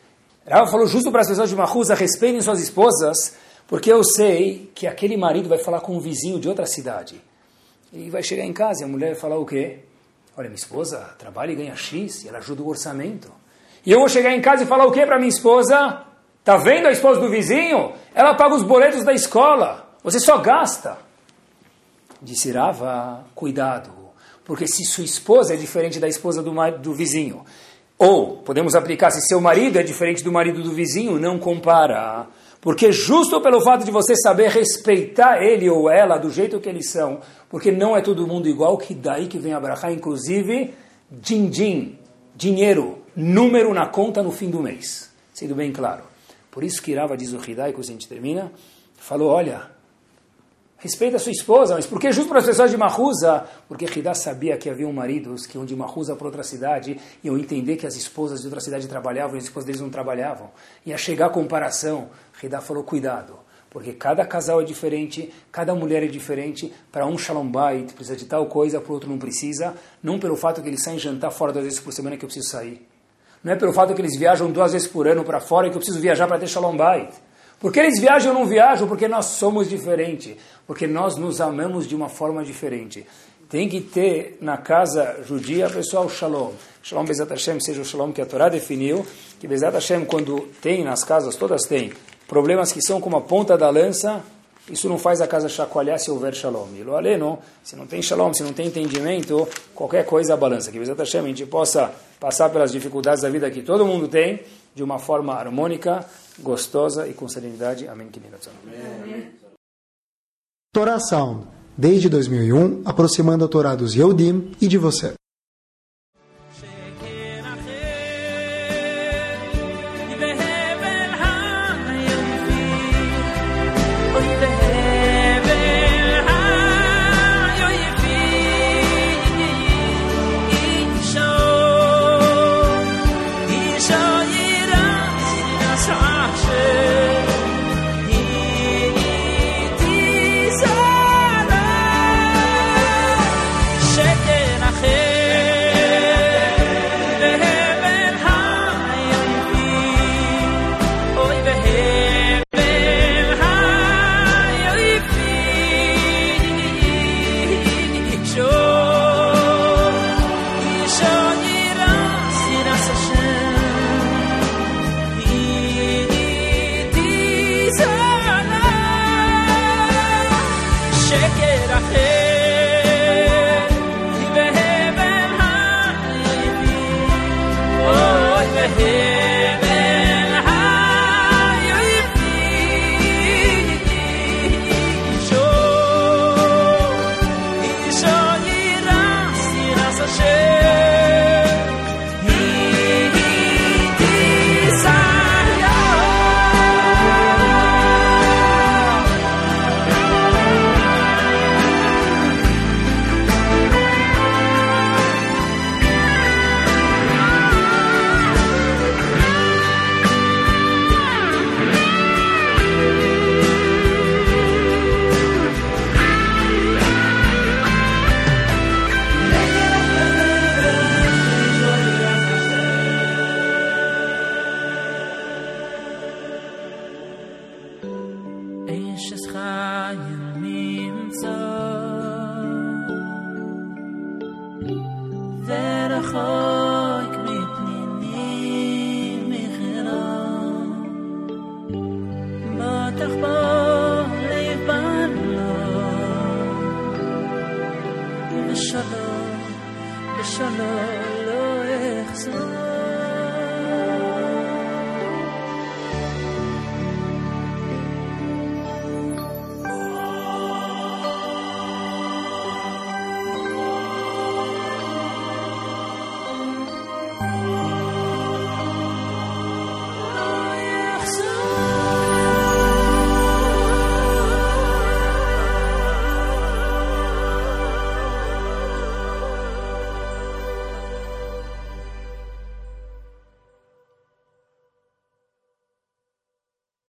B: Rava falou justo para as pessoas de Mahusa, respeitem suas esposas, porque eu sei que aquele marido vai falar com um vizinho de outra cidade. E vai chegar em casa e a mulher vai falar o quê? Olha, minha esposa trabalha e ganha X, e ela ajuda o orçamento. E eu vou chegar em casa e falar o quê para minha esposa? Tá vendo a esposa do vizinho? Ela paga os boletos da escola. Você só gasta. Disse Rava, cuidado. Porque se sua esposa é diferente da esposa do, do vizinho, ou, podemos aplicar, se seu marido é diferente do marido do vizinho, não compara. Porque justo pelo fato de você saber respeitar ele ou ela do jeito que eles são, porque não é todo mundo igual, que daí que vem a inclusive, din-din, dinheiro, número na conta no fim do mês. Sendo bem claro. Por isso que Irava diz o Hidai, que a gente termina, falou, olha, Respeita a sua esposa, mas por que justo para as pessoas de Mahusa? Porque Hidá sabia que havia maridos que iam de Mahusa para outra cidade e iam entender que as esposas de outra cidade trabalhavam e as esposas deles não trabalhavam. Ia chegar a comparação. Hidá falou, cuidado, porque cada casal é diferente, cada mulher é diferente. Para um shalom bait precisa de tal coisa, para o outro não precisa. Não pelo fato que eles saem jantar fora duas vezes por semana que eu preciso sair. Não é pelo fato que eles viajam duas vezes por ano para fora que eu preciso viajar para ter shalom bait. Porque eles viajam ou não viajam? Porque nós somos diferentes. Porque nós nos amamos de uma forma diferente. Tem que ter na casa judia, pessoal, shalom. Shalom Bezat Hashem seja o shalom que a Torá definiu. Que Bezat Hashem, quando tem nas casas, todas têm, problemas que são como a ponta da lança, isso não faz a casa chacoalhar se houver shalom. E aleno, se não tem shalom, se não tem entendimento, qualquer coisa balança. Que Bezat Hashem a gente possa passar pelas dificuldades da vida que todo mundo tem, de uma forma harmônica, gostosa e com serenidade. Amém.
A: Torá Sound, desde 2001, aproximando a Torá dos Yehudim e de você.